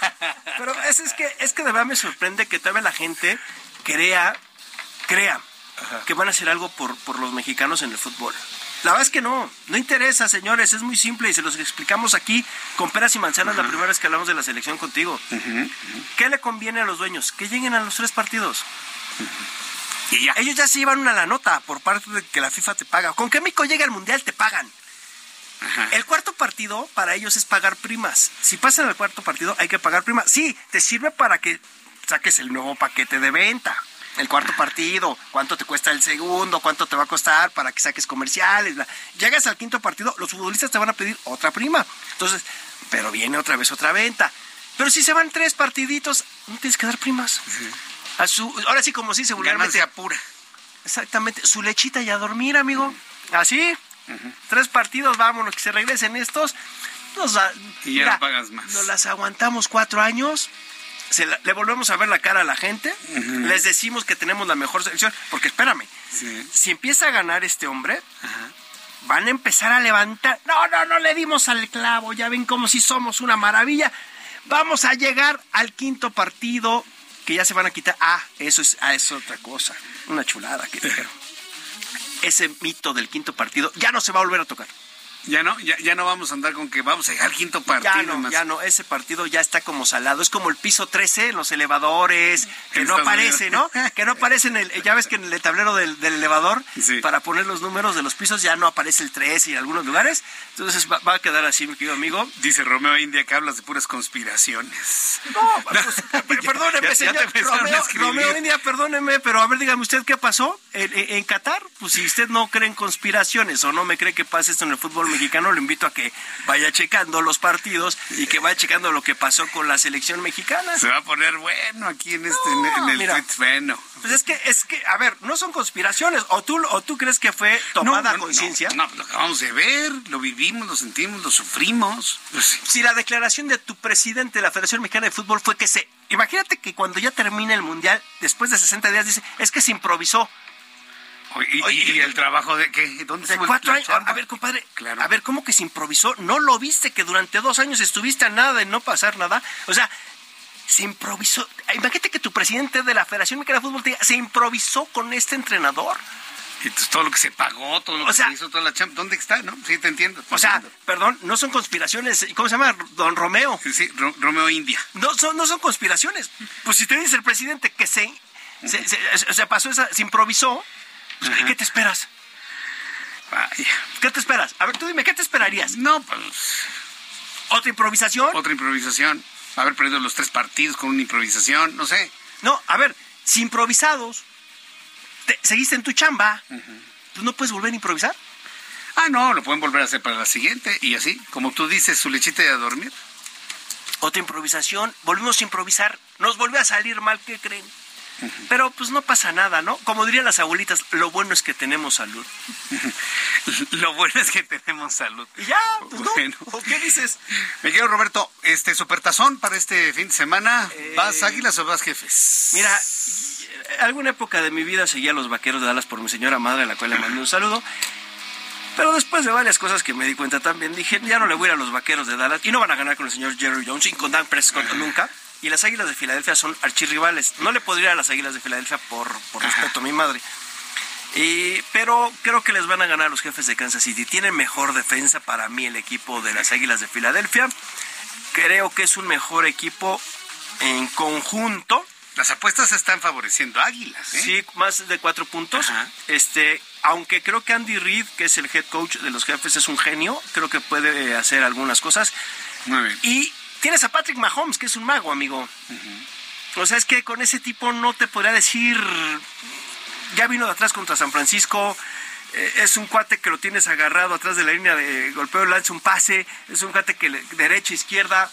pero es, es que, es que de verdad me sorprende que todavía la gente crea, crea que van a hacer algo por, por los mexicanos en el fútbol. La verdad es que no, no interesa, señores, es muy simple y se los explicamos aquí con peras y manzanas la primera vez que hablamos de la selección contigo. ¿Qué le conviene a los dueños? Que lleguen a los tres partidos. Y ya. Ellos ya se llevan una la nota por parte de que la FIFA te paga. Con que México llegue al Mundial te pagan. El cuarto partido para ellos es pagar primas. Si pasan al cuarto partido hay que pagar primas. Sí, te sirve para que saques el nuevo paquete de venta. El cuarto partido, cuánto te cuesta el segundo, cuánto te va a costar para que saques comerciales. bla. Llegas al quinto partido, los futbolistas te van a pedir otra prima. Entonces, pero viene otra vez otra venta. Pero si se van tres partiditos, no tienes que dar primas. A su, ahora sí, como sí, se vulgarmente. Ganancia pura. Exactamente, su lechita y a dormir, amigo. Así, Tres partidos, vámonos, que se regresen estos. Nos, y ya no pagas más. Nos las aguantamos cuatro años. Se le volvemos a ver la cara a la gente, les decimos que tenemos la mejor selección, porque espérame, si empieza a ganar este hombre, van a empezar a levantar, no, no, no le dimos al clavo, ya ven como si somos una maravilla, vamos a llegar al quinto partido que ya se van a quitar, ah, eso es, ah, es otra cosa, una chulada que dijeron. [laughs] Ese mito del quinto partido ya no se va a volver a tocar. Ya no, ya, ya no vamos a andar con que vamos a llegar al quinto partido. Ya no, ya no, ese partido ya está como salado. Es como el piso 13, los elevadores, que no aparece, ¿no? [laughs] Que no aparece en el, ya ves que en el tablero del, elevador, para poner los números de los pisos ya no aparece el 13 en algunos lugares. Entonces va, a quedar así, mi querido amigo. Dice Romeo India que hablas de puras conspiraciones. No, pues, [laughs] perdóneme, señor. Romeo, India, perdóneme, pero a ver, dígame usted qué pasó en, en, Qatar. Pues si usted no cree en conspiraciones o no me cree que pase esto en el fútbol mexicano, lo invito a que vaya checando los partidos y que vaya checando lo que pasó con la selección mexicana. Se va a poner bueno aquí en este en, el mira, bueno. Pues es que es que a ver, no son conspiraciones o tú o tú crees que fue tomada conciencia? No, lo acabamos de ver, lo vivimos, lo sentimos, lo sufrimos. Pues si la declaración de tu presidente de la Federación Mexicana de Fútbol fue que se Imagínate que cuando ya termina el mundial, después de 60 días dice, es que se improvisó. ¿Y, el trabajo de qué? ¿Dónde de cuatro años? A ver, compadre, a ver, ¿cómo que se improvisó? ¿No lo viste que durante dos años estuviste a nada de no pasar nada? O sea, se improvisó. Imagínate que tu presidente de la Federación Mexicana de Fútbol te diga, se improvisó con este entrenador. Y todo lo que se pagó, todo lo que se hizo, toda la champ, ¿dónde está? ¿No? Sí, te entiendo. o sea, perdón, no son conspiraciones. ¿Cómo se llama? Don Romeo. Sí, sí Romeo India. No son, no son conspiraciones. Pues si te dice el presidente que se, se, pasó esa, se improvisó, pues, ¿qué te esperas? ¿Qué te esperas? A ver, tú dime, ¿qué te esperarías? No, pues... ¿Otra improvisación? Otra improvisación. Haber perdido los tres partidos con una improvisación, no sé. No, a ver, si improvisados, seguiste en tu chamba, pues no puedes volver a improvisar. Ah, no, lo pueden volver a hacer para la siguiente y así, como tú dices, su lechita de dormir. Otra improvisación, volvimos a improvisar, nos volvió a salir mal, ¿qué creen? Pero pues no pasa nada, ¿no? Como dirían las abuelitas, lo bueno es que tenemos salud. [laughs] lo bueno es que tenemos salud. Y ya, pues no. ¿Qué dices? Me quiero Roberto, este supertazón para este fin de semana, ¿vas eh, águilas o vas jefes? Mira, alguna época de mi vida seguía a los vaqueros de Dallas por mi señora madre, a la cual le mandé un saludo. Pero después de varias cosas que me di cuenta también, dije, ya no le voy a, ir a los vaqueros de Dallas. Y no van a ganar con el señor Jerry Jones y con Dan Prescott nunca y las Águilas de Filadelfia son archirrivales. No le podría a las Águilas de Filadelfia por, respeto a mi madre. pero creo que les van a ganar los jefes de Kansas City. Tienen mejor defensa para mí el equipo de las Águilas de Filadelfia. Creo que es un mejor equipo en conjunto. Las apuestas están favoreciendo Águilas. ¿eh? Sí, más de cuatro puntos. Este, aunque creo que Andy Reid, que es el head coach de los jefes, es un genio. Creo que puede hacer algunas cosas. Muy bien. Y Tienes a Patrick Mahomes, que es un mago, amigo. O sea, es que con ese tipo no te podría decir. Ya vino de atrás contra San Francisco. Eh, es un cuate que lo tienes agarrado atrás de la línea de golpeo, lanza un pase. Es un cuate que derecha, izquierda.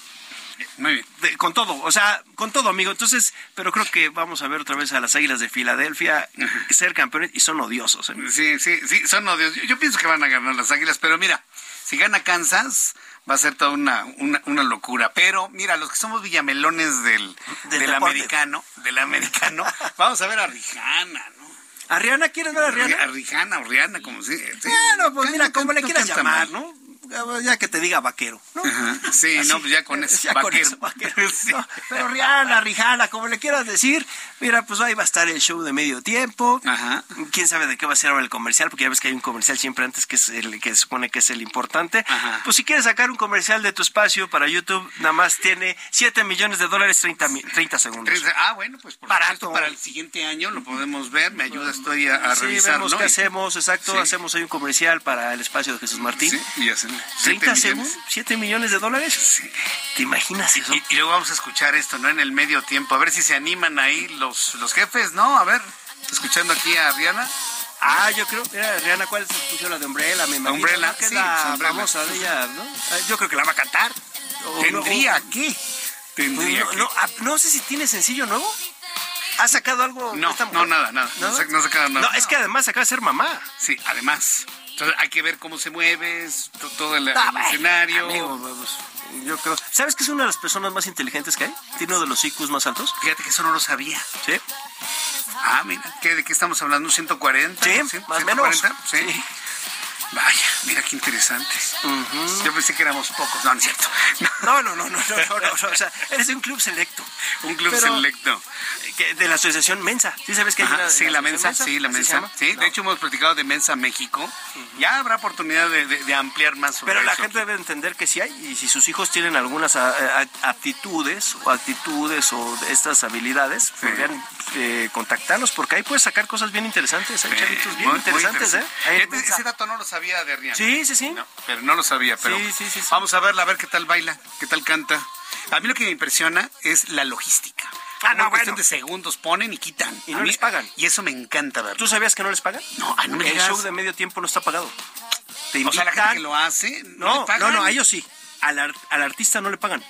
Muy bien. con todo, o sea, con todo, amigo. Entonces, pero creo que vamos a ver otra vez a las Águilas de Filadelfia ser campeones y son odiosos. ¿eh? Sí, sí, sí, son odiosos. yo, pienso que van a ganar las Águilas, pero mira, si gana Kansas, va a ser toda una, una, locura. Pero mira, los que somos villamelones del, del, americano, del americano, [laughs] vamos a ver a Rijana, ¿no? ¿A Rihanna quieres ver a Rihanna? A Rijana o Rihanna, como si. Bueno, pues mira, como le quieras llamar, ¿no? Ya que te diga vaquero, ¿no? Sí, no, pues ya con eso. vaquero. [laughs] pero Rihanna, Rijana, como le quieras decir, mira, pues ahí va a estar el show de medio tiempo. Ajá. Quién sabe de qué va a ser ahora el comercial, porque ya ves que hay un comercial siempre antes que es el que se supone que es el importante. Ajá. Pues si quieres sacar un comercial de tu espacio para YouTube, nada más tiene 7 millones de dólares 30, 30 segundos. Ah, bueno, pues por Barato. para el siguiente año lo podemos ver. Me ayuda, estoy a, a sí, revisar. Vemos qué hacemos, exacto. Hacemos ahí un comercial para el espacio de Jesús Martín. Sí, y hacemos. 30 segundos, 7 millones de dólares. ¿Te imaginas eso? Y, luego vamos a escuchar esto, ¿no? En el medio tiempo, a ver si se animan ahí los, los jefes, ¿no? A ver, escuchando aquí a Rihanna. Ah, yo creo, mira, Rihanna, ¿cuál es la función? La de Umbrella, me imagino. Umbrella, que es la famosa de ella, ¿no? Ah, yo creo que la va a cantar. ¿Tendría qué? Tendría no, no, sé si tiene sencillo nuevo. ¿Ha sacado algo? No, no, nada, nada. ¿No? No, sacado nada. No, es que además acaba de ser mamá. Sí, además. Entonces hay que ver cómo se mueve, todo el, escenario. yo creo. ¿Sabes que es una de las personas más inteligentes que hay? Tiene uno de los IQs más altos. Fíjate que eso no lo sabía. Sí. Ah, mira, ¿de qué estamos hablando? ¿140? Sí, más o menos. sí. Vaya, mira qué interesante. Yo pensé que éramos pocos, no, no es cierto. No, no, no, no, no, no, o sea, eres de un club selecto. Un club selecto. De la asociación Mensa. ¿Sí sabes que hay una, Sí, la, Mensa, sí, la Mensa. Sí, de hecho hemos platicado de Mensa México. Ya habrá oportunidad de, ampliar más sobre Pero la gente debe entender que sí hay, y si sus hijos tienen algunas aptitudes o actitudes o estas habilidades, podrían eh, contactarlos, porque ahí puedes sacar cosas bien interesantes. Hay chavitos bien interesantes, ¿eh? ese dato no lo sabía de Sí, sí, sí. pero no lo sabía, pero vamos a verla, a ver qué tal baila, qué tal canta. A mí lo que me impresiona es la logística. Ah, no, cuestión de segundos ponen y quitan. Y no les pagan. Y eso me encanta ver. ¿Tú sabías que no les pagan? No, no El show de medio tiempo no está pagado. o sea, la gente que lo hace, no, no, no, a ellos sí. Al, al artista no le pagan.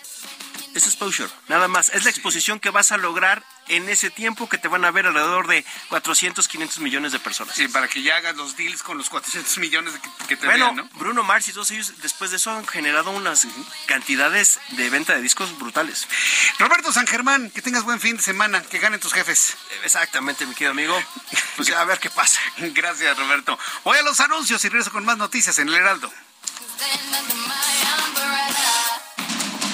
Es exposure, nada más. Es la exposición que vas a lograr en ese tiempo que te van a ver alrededor de 400, 500 millones de personas. Sí, para que ya hagas los deals con los 400 millones que, te bueno, vean, ¿no? Bruno Mars y todos ellos después de eso han generado unas cantidades de venta de discos brutales. Roberto San Germán, que tengas buen fin de semana, que ganen tus jefes. Exactamente, mi querido amigo. Pues a ver qué pasa. [laughs] Gracias, Roberto. Voy a los anuncios y regreso con más noticias en el Heraldo.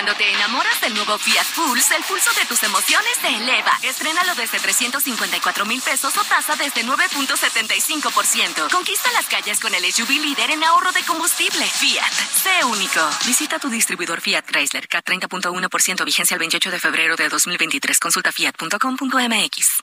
Cuando te enamoras del nuevo Fiat Pulse, el pulso de tus emociones se eleva. Estrénalo desde 354 mil pesos o tasa desde 9.75%. Conquista las calles con el SUV líder en ahorro de combustible. Fiat, sé único. Visita tu distribuidor Fiat Chrysler, K 30.1% vigencia el 28 de febrero de 2023. Consulta fiat.com.mx.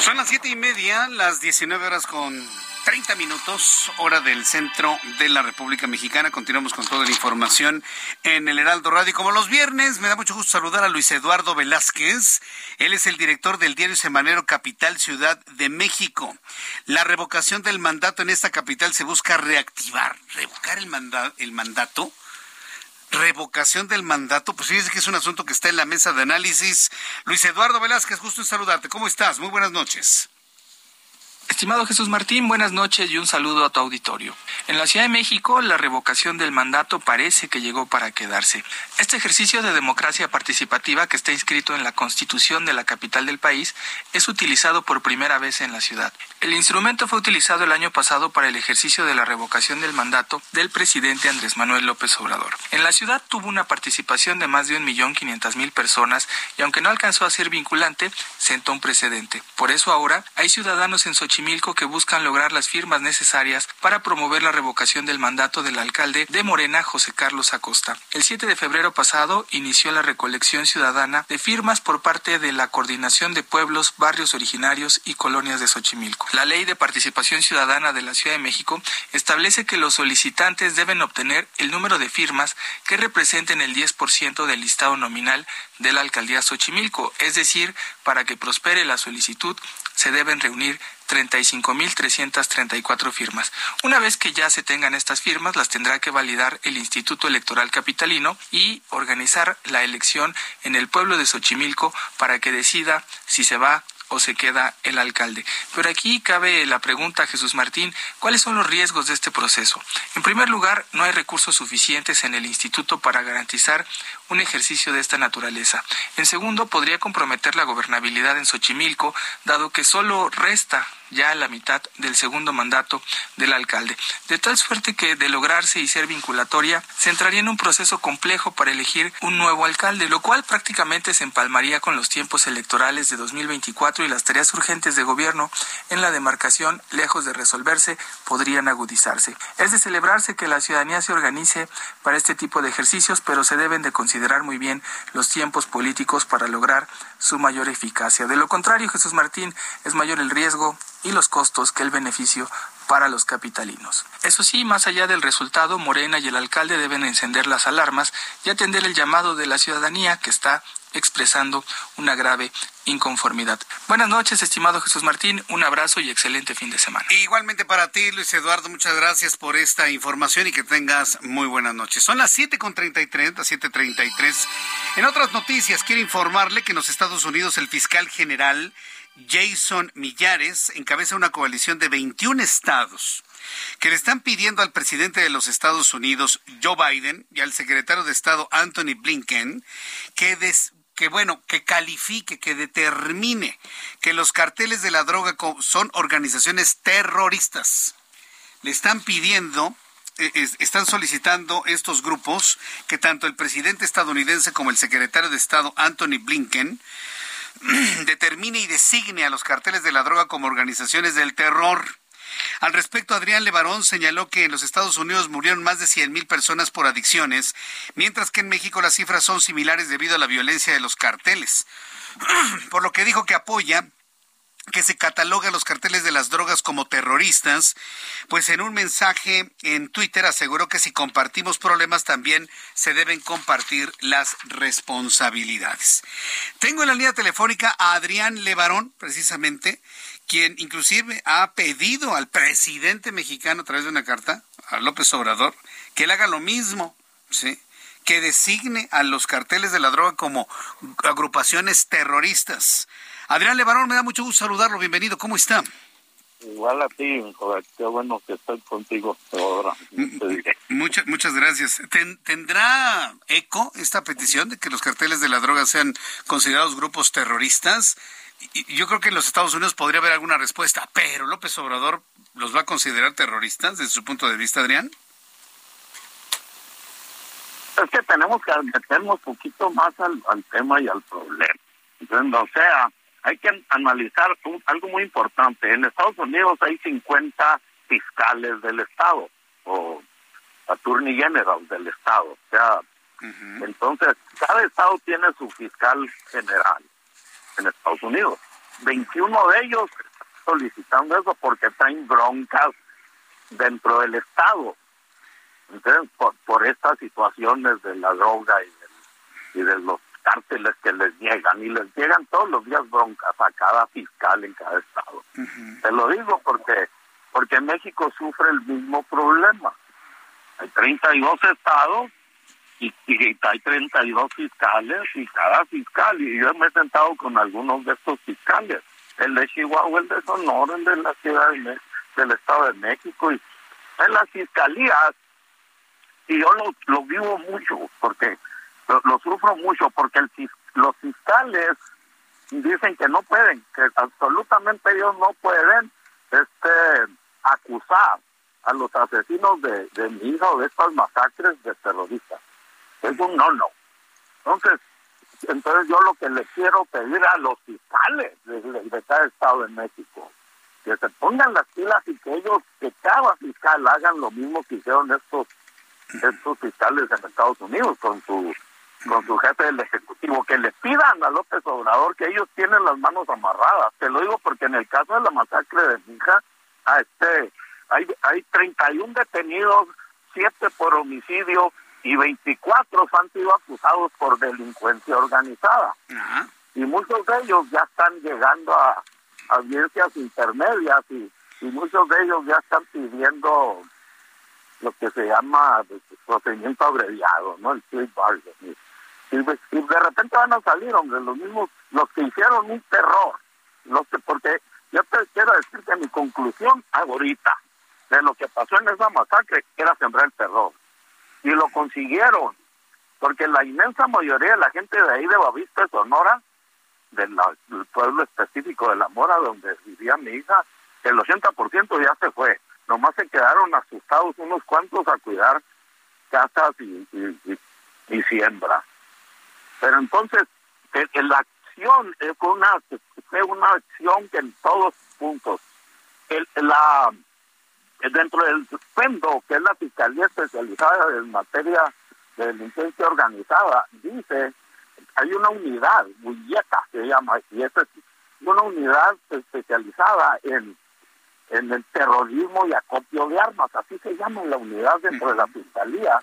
Son las siete y media, las 19 horas con 30 minutos, hora del centro de la República Mexicana. Continuamos con toda la información en el Heraldo Radio. Como los viernes, me da mucho gusto saludar a Luis Eduardo Velázquez. Él es el director del diario semanero Capital Ciudad de México. La revocación del mandato en esta capital se busca reactivar, revocar el, el mandato revocación del mandato, pues fíjese que es un asunto que está en la mesa de análisis. Luis Eduardo Velázquez, justo en saludarte. ¿Cómo estás? Muy buenas noches. Estimado Jesús Martín, buenas noches y un saludo a tu auditorio. En la Ciudad de México, la revocación del mandato parece que llegó para quedarse. Este ejercicio de democracia participativa que está inscrito en la Constitución de la capital del país es utilizado por primera vez en la ciudad. El instrumento fue utilizado el año pasado para el ejercicio de la revocación del mandato del presidente Andrés Manuel López Obrador. En la ciudad tuvo una participación de más de un millón quinientas mil personas y aunque no alcanzó a ser vinculante, sentó un precedente. Por eso ahora hay ciudadanos en Xochimilco que buscan lograr las firmas necesarias para promover la revocación del mandato del alcalde de Morena, José Carlos Acosta. El 7 de febrero pasado inició la recolección ciudadana de firmas por parte de la Coordinación de Pueblos, Barrios Originarios y Colonias de Xochimilco. La Ley de Participación Ciudadana de la Ciudad de México establece que los solicitantes deben obtener el número de firmas que representen el 10% del listado nominal de la alcaldía Xochimilco, es decir, para que prospere la solicitud se deben reunir 35.334 firmas. Una vez que ya se tengan estas firmas, las tendrá que validar el Instituto Electoral Capitalino y organizar la elección en el pueblo de Xochimilco para que decida si se va se queda el alcalde. Pero aquí cabe la pregunta, Jesús Martín, ¿cuáles son los riesgos de este proceso? En primer lugar, no hay recursos suficientes en el instituto para garantizar un ejercicio de esta naturaleza. En segundo, podría comprometer la gobernabilidad en Xochimilco, dado que solo resta ya la mitad del segundo mandato del alcalde. De tal suerte que, de lograrse y ser vinculatoria, se entraría en un proceso complejo para elegir un nuevo alcalde, lo cual prácticamente se empalmaría con los tiempos electorales de 2024 y las tareas urgentes de gobierno en la demarcación, lejos de resolverse, podrían agudizarse. Es de celebrarse que la ciudadanía se organice para este tipo de ejercicios, pero se deben de considerar muy bien los tiempos políticos para lograr su mayor eficacia. De lo contrario, Jesús Martín, es mayor el riesgo y los costos que el beneficio para los capitalinos. Eso sí, más allá del resultado, Morena y el alcalde deben encender las alarmas y atender el llamado de la ciudadanía que está expresando una grave inconformidad. Buenas noches, estimado Jesús Martín, un abrazo y excelente fin de semana. Igualmente para ti, Luis Eduardo, muchas gracias por esta información y que tengas muy buenas noches. Son las 7.33, las 7.33. En otras noticias, quiero informarle que en los Estados Unidos el fiscal general Jason Millares encabeza una coalición de 21 estados que le están pidiendo al presidente de los Estados Unidos, Joe Biden, y al secretario de Estado, Anthony Blinken, que, que bueno, que califique, que determine que los carteles de la droga son organizaciones terroristas. Le están pidiendo eh, están solicitando estos grupos que tanto el presidente estadounidense como el secretario de Estado Anthony Blinken [clears throat] determine y designe a los carteles de la droga como organizaciones del terror. Al respecto, Adrián Levarón señaló que en los Estados Unidos murieron más de 100.000 personas por adicciones, mientras que en México las cifras son similares debido a la violencia de los carteles. [clears throat] por lo que dijo que apoya que se cataloga a los carteles de las drogas como terroristas, pues en un mensaje en Twitter aseguró que si compartimos problemas también se deben compartir las responsabilidades. Tengo en la línea telefónica a Adrián Levarón, precisamente, quien inclusive ha pedido al presidente mexicano a través de una carta, a López Obrador, que él haga lo mismo, ¿sí? que designe a los carteles de la droga como agrupaciones terroristas. Adrián Levarón, me da mucho gusto saludarlo. Bienvenido, ¿cómo está? Igual a ti, qué bueno que estoy contigo ahora. Muchas, muchas gracias. ¿Tendrá eco esta petición de que los carteles de la droga sean considerados grupos terroristas? Yo creo que en los Estados Unidos podría haber alguna respuesta, pero López Obrador los va a considerar terroristas desde su punto de vista, Adrián. Es que tenemos que meternos un poquito más al, al tema y al problema. O sea, hay que analizar algo muy importante. En Estados Unidos hay 50 fiscales del Estado o attorney general del Estado. O sea, entonces cada Estado tiene su fiscal general en Estados Unidos. 21 de ellos solicitando eso porque traen broncas dentro del Estado. Entonces, por, por estas situaciones de la droga y de los cárteles que les llegan y les llegan todos los días broncas a cada fiscal en cada estado. Te lo digo porque porque México sufre el mismo problema. Hay 32 estados y, y hay 32 fiscales y cada fiscal, y yo me he sentado con algunos de estos fiscales, el de Chihuahua, el de Sonora, el de la Ciudad de del Estado de México, y en las fiscalías, y yo lo, lo vivo mucho, porque lo, sufro mucho porque el, los fiscales dicen que no pueden, que absolutamente ellos no pueden este acusar a los asesinos de, de mi hija o de estas masacres de terroristas. Es un no, no. Entonces, entonces yo lo que le quiero pedir a los fiscales de, de, cada estado de México, que se pongan las pilas y que ellos, que cada fiscal hagan lo mismo que hicieron estos, estos fiscales en Estados Unidos con su con su jefe del Ejecutivo, que le pidan a López Obrador que ellos tienen las manos amarradas. Te lo digo porque en el caso de la masacre de mi hija, a este, hay, hay 31 detenidos, 7 por homicidio y 24 han sido acusados por delincuencia organizada. Y muchos de ellos ya están llegando a audiencias intermedias y, y muchos de ellos ya están pidiendo lo que se llama procedimiento abreviado, ¿no? El plea bargaining. Y, de repente van a salir, hombre, los mismos, los que hicieron un terror, los que, porque yo te quiero decir que mi conclusión ahorita de lo que pasó en esa masacre era sembrar el terror. Y lo consiguieron, porque la inmensa mayoría de la gente de ahí de Bavista, Sonora, del pueblo específico de La Mora, donde vivía mi hija, el 80% ya se fue. Nomás se quedaron asustados unos cuantos a cuidar casas y, y, y siembra. Pero entonces, en la acción es una, una acción que en todos puntos, el, la dentro del FENDO, que es la Fiscalía Especializada en Materia de Delincuencia Organizada, dice, hay una unidad, Bulleta se llama, y esa es una unidad especializada en, en el terrorismo y acopio de armas, así se llama la unidad dentro de la fiscalía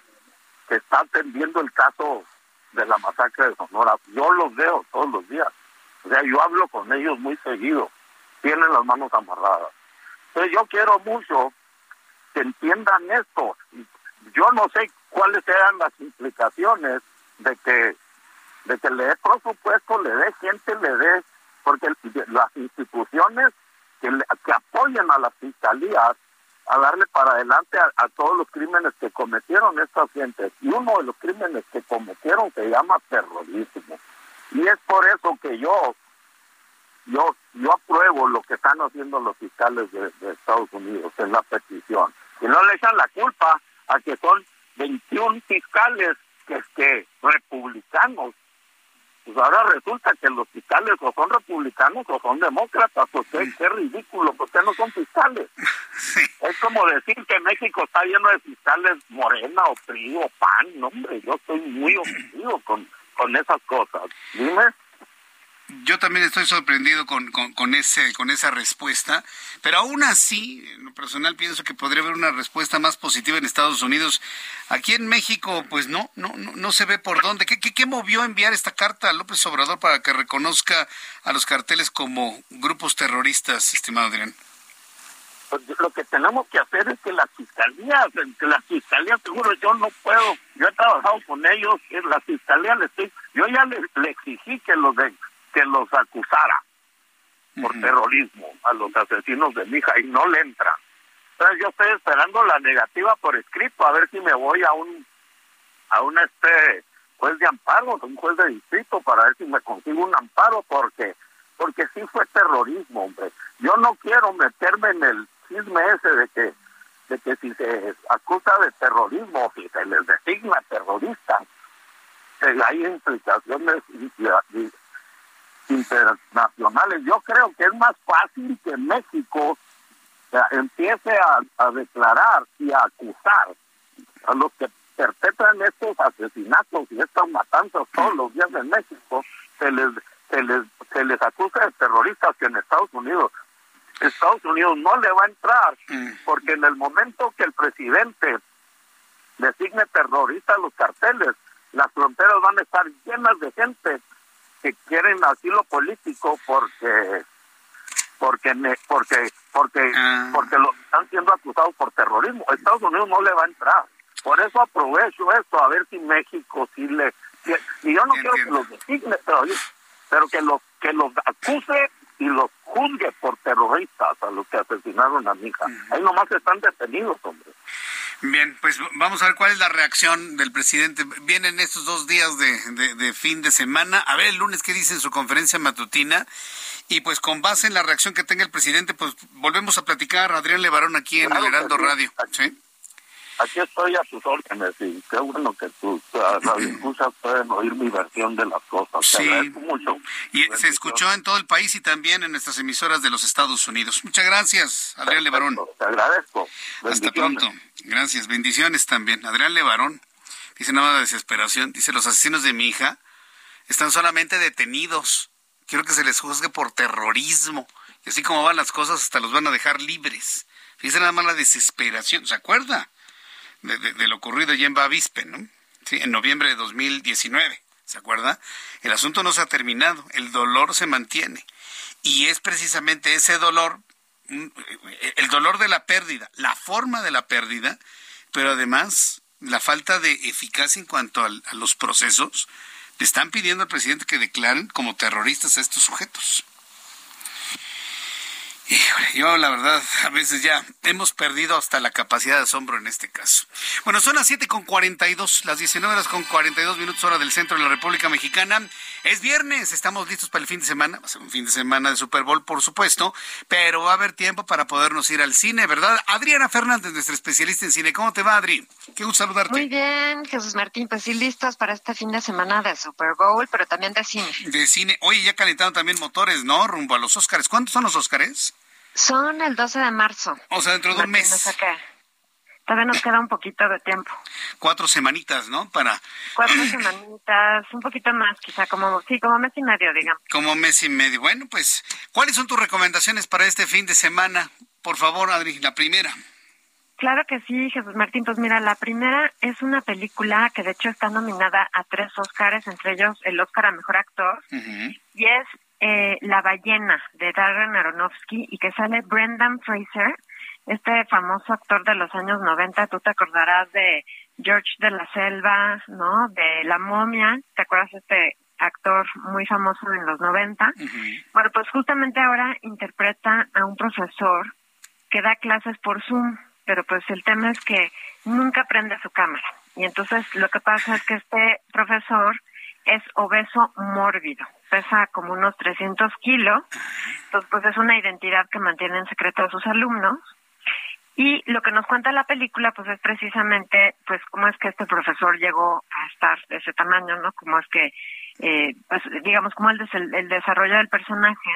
que está atendiendo el caso de la masacre de Sonora. Yo los veo todos los días, o sea, yo hablo con ellos muy seguido, tienen las manos amarradas. Entonces yo quiero mucho que entiendan esto. Yo no sé cuáles sean las implicaciones de que de que le dé presupuesto, le dé gente, le dé, porque las instituciones que, que apoyen a las fiscalías a darle para adelante a, todos los crímenes que cometieron estas gentes. Y uno de los crímenes que cometieron se llama terrorismo. Y es por eso que yo yo yo apruebo lo que están haciendo los fiscales de, Estados Unidos en la petición. Y no le echan la culpa a que son 21 fiscales que republicanos pues ahora resulta que los fiscales o son republicanos o son demócratas, pues qué, ridículo, porque no son fiscales. [laughs] Es como decir que México está lleno de fiscales morena o PRI o PAN, no hombre, yo estoy muy ofendido con, con esas cosas. Dime. Yo también estoy sorprendido con, con, ese, con esa respuesta, pero aún así, en lo personal pienso que podría haber una respuesta más positiva en Estados Unidos. Aquí en México, pues no, no, no, se ve por dónde. ¿Qué, qué, movió enviar esta carta a López Obrador para que reconozca a los carteles como grupos terroristas, estimado Adrián? Pues lo que tenemos que hacer es que las fiscalías, que las fiscalías, seguro yo no puedo, yo he trabajado con ellos, la fiscalía les estoy, yo ya le exigí que los de que los acusara por terrorismo a los asesinos de mi hija y no le entran. Entonces yo estoy esperando la negativa por escrito a ver si me voy a un a un este juez de amparo, un juez de distrito para ver si me consigo un amparo porque porque sí fue terrorismo, hombre. Yo no quiero meterme en el chisme ese de que de que si se acusa de terrorismo o si se les designa terroristas, hay implicaciones internacionales. Yo creo que es más fácil que México empiece a, declarar y a acusar a los que perpetran estos asesinatos y estas matanzas todos los días en México, se les, se les, se les acusa de terroristas que en Estados Unidos. Estados Unidos no le va a entrar porque en el momento que el presidente designe terroristas a los carteles, las fronteras van a estar llenas de gente que quieren asilo político porque porque porque porque ah. porque lo están siendo acusados por terrorismo. Estados Unidos no le va a entrar. Por eso aprovecho esto a ver si México sí le y yo no quiero que los designe, pero, pero que los que los acuse y los juzgue por terroristas a los que asesinaron a mi hija. Ahí nomás están detenidos, hombre. Bien, pues vamos a ver cuál es la reacción del presidente. Vienen estos dos días de, de, fin de semana. A ver el lunes qué dice en su conferencia matutina. Y pues con base en la reacción que tenga el presidente, pues volvemos a platicar. Adrián Levarón aquí en el Heraldo Radio. ¿Sí? Aquí estoy a tus órdenes y qué bueno que tus uh, pueden oír mi versión de las cosas. Sí. mucho. Y se escuchó en todo el país y también en nuestras emisoras de los Estados Unidos. Muchas gracias, Adrián Levarón. Te agradezco. Hasta pronto. Gracias. Bendiciones también. Adrián Levarón dice nada de desesperación. Dice, los asesinos de mi hija están solamente detenidos. Quiero que se les juzgue por terrorismo. Y así como van las cosas, hasta los van a dejar libres. Dice nada más la desesperación. ¿Se acuerda? De, lo ocurrido ya en Bavispe, en noviembre de 2019, ¿se acuerda? El asunto no se ha terminado, el dolor se mantiene. Y es precisamente ese dolor, mm, el dolor de la pérdida, la forma de la pérdida, pero además la falta de eficacia en cuanto a, a los procesos, le están pidiendo al presidente que declaren como terroristas a estos sujetos yo la verdad, a veces ya hemos perdido hasta la capacidad de asombro en este caso. Bueno, son las 7 con 42, las 19 horas con 42 minutos hora del centro de la República Mexicana. Es viernes, estamos listos para el fin de semana. Va a ser un fin de semana de Super Bowl, por supuesto, pero va a haber tiempo para podernos ir al cine, ¿verdad? Adriana Fernández, nuestra especialista en cine. ¿Cómo te va, Adri? Qué gusto saludarte. Muy bien, Jesús Martín, pues sí, listos para este fin de semana de Super Bowl, pero también de cine. De cine. Oye, ya calentaron también motores, ¿no? Rumbo a los Óscares. ¿Cuántos son los Óscares? Son el 12 de marzo. O sea, dentro de un mes. Todavía nos queda un poquito de tiempo. Cuatro semanitas, ¿no? Para... Cuatro semanitas, un poquito más, quizá, como, sí, como mes y medio, digamos. Como mes y medio. Bueno, pues, ¿cuáles son tus recomendaciones para este fin de semana? por favor, Adri, la primera. Claro que sí, Jesús Martín. Pues mira, la primera es una película que de hecho está nominada a tres Oscars, entre ellos el Oscar a Mejor Actor, y es eh, La ballena de Darren Aronofsky y que sale Brendan Fraser, este famoso actor de los años 90, tú te acordarás de George de la Selva, ¿no? De La momia, ¿te acuerdas de este actor muy famoso en los 90? Bueno, pues justamente ahora interpreta a un profesor que da clases por Zoom pero pues el tema es que nunca prende su cámara. Y entonces lo que pasa es que este profesor es obeso mórbido, pesa como unos 300 kilos, entonces pues es una identidad que mantiene en secreto a sus alumnos. Y lo que nos cuenta la película pues es precisamente pues cómo es que este profesor llegó a estar de ese tamaño, ¿no? Cómo es que, eh, pues digamos, cómo el, el desarrollo del personaje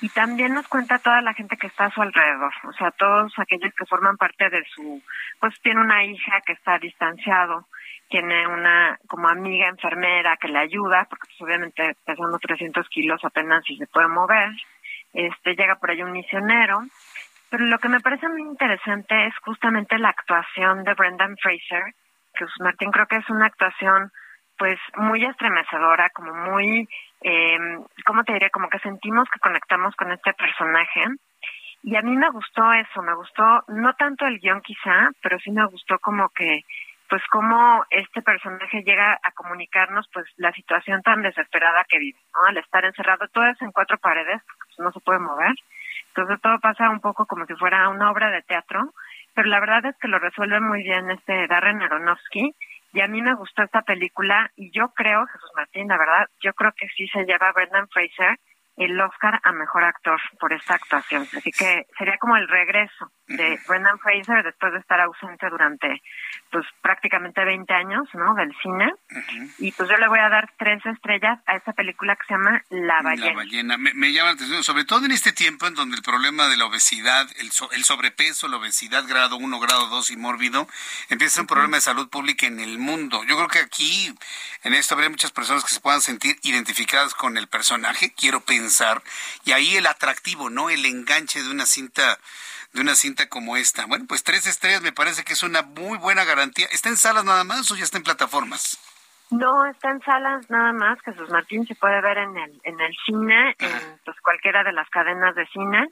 y también nos cuenta toda la gente que está a su alrededor, o sea, todos aquellos que forman parte de su, pues tiene una hija que está distanciado, tiene una como amiga enfermera que le ayuda, porque pues, obviamente pesando 300 kilos apenas si se puede mover, este llega por ahí un misionero, pero lo que me parece muy interesante es justamente la actuación de Brendan Fraser, que pues, Martín creo que es una actuación pues muy estremecedora, como muy eh, ¿cómo te diría? Como que sentimos que conectamos con este personaje. Y a mí me gustó eso, me gustó no tanto el guion quizá, pero sí me gustó como que, pues cómo este personaje llega a comunicarnos pues la situación tan desesperada que vive, ¿no? Al estar encerrado, todo en cuatro paredes, pues, no se puede mover. Entonces todo pasa un poco como si fuera una obra de teatro, pero la verdad es que lo resuelve muy bien este Darren Aronofsky y a mí me gustó esta película y yo creo, Jesús Martín, la verdad, yo creo que sí se lleva Brendan Fraser el Oscar a Mejor Actor por esta actuación. Así que sería como el regreso de Brendan Fraser después de estar ausente durante pues prácticamente 20 años, ¿no? Del cine. Y pues yo le voy a dar tres estrellas a esta película que se llama La ballena. La ballena. Me, llama la atención, sobre todo en este tiempo en donde el problema de la obesidad, el, el sobrepeso, la obesidad grado 1, grado 2 y mórbido, empieza a ser un problema de salud pública en el mundo. Yo creo que aquí, en esto, habría muchas personas que se puedan sentir identificadas con el personaje, quiero pensar, y ahí el atractivo, ¿no? El enganche de una cinta de una cinta como esta. Bueno, pues tres estrellas me parece que es una muy buena garantía. ¿Está en salas nada más o ya está en plataformas? No, está en salas nada más. Jesús Martín se puede ver en el, en el cine, en pues, cualquiera de las cadenas de cine.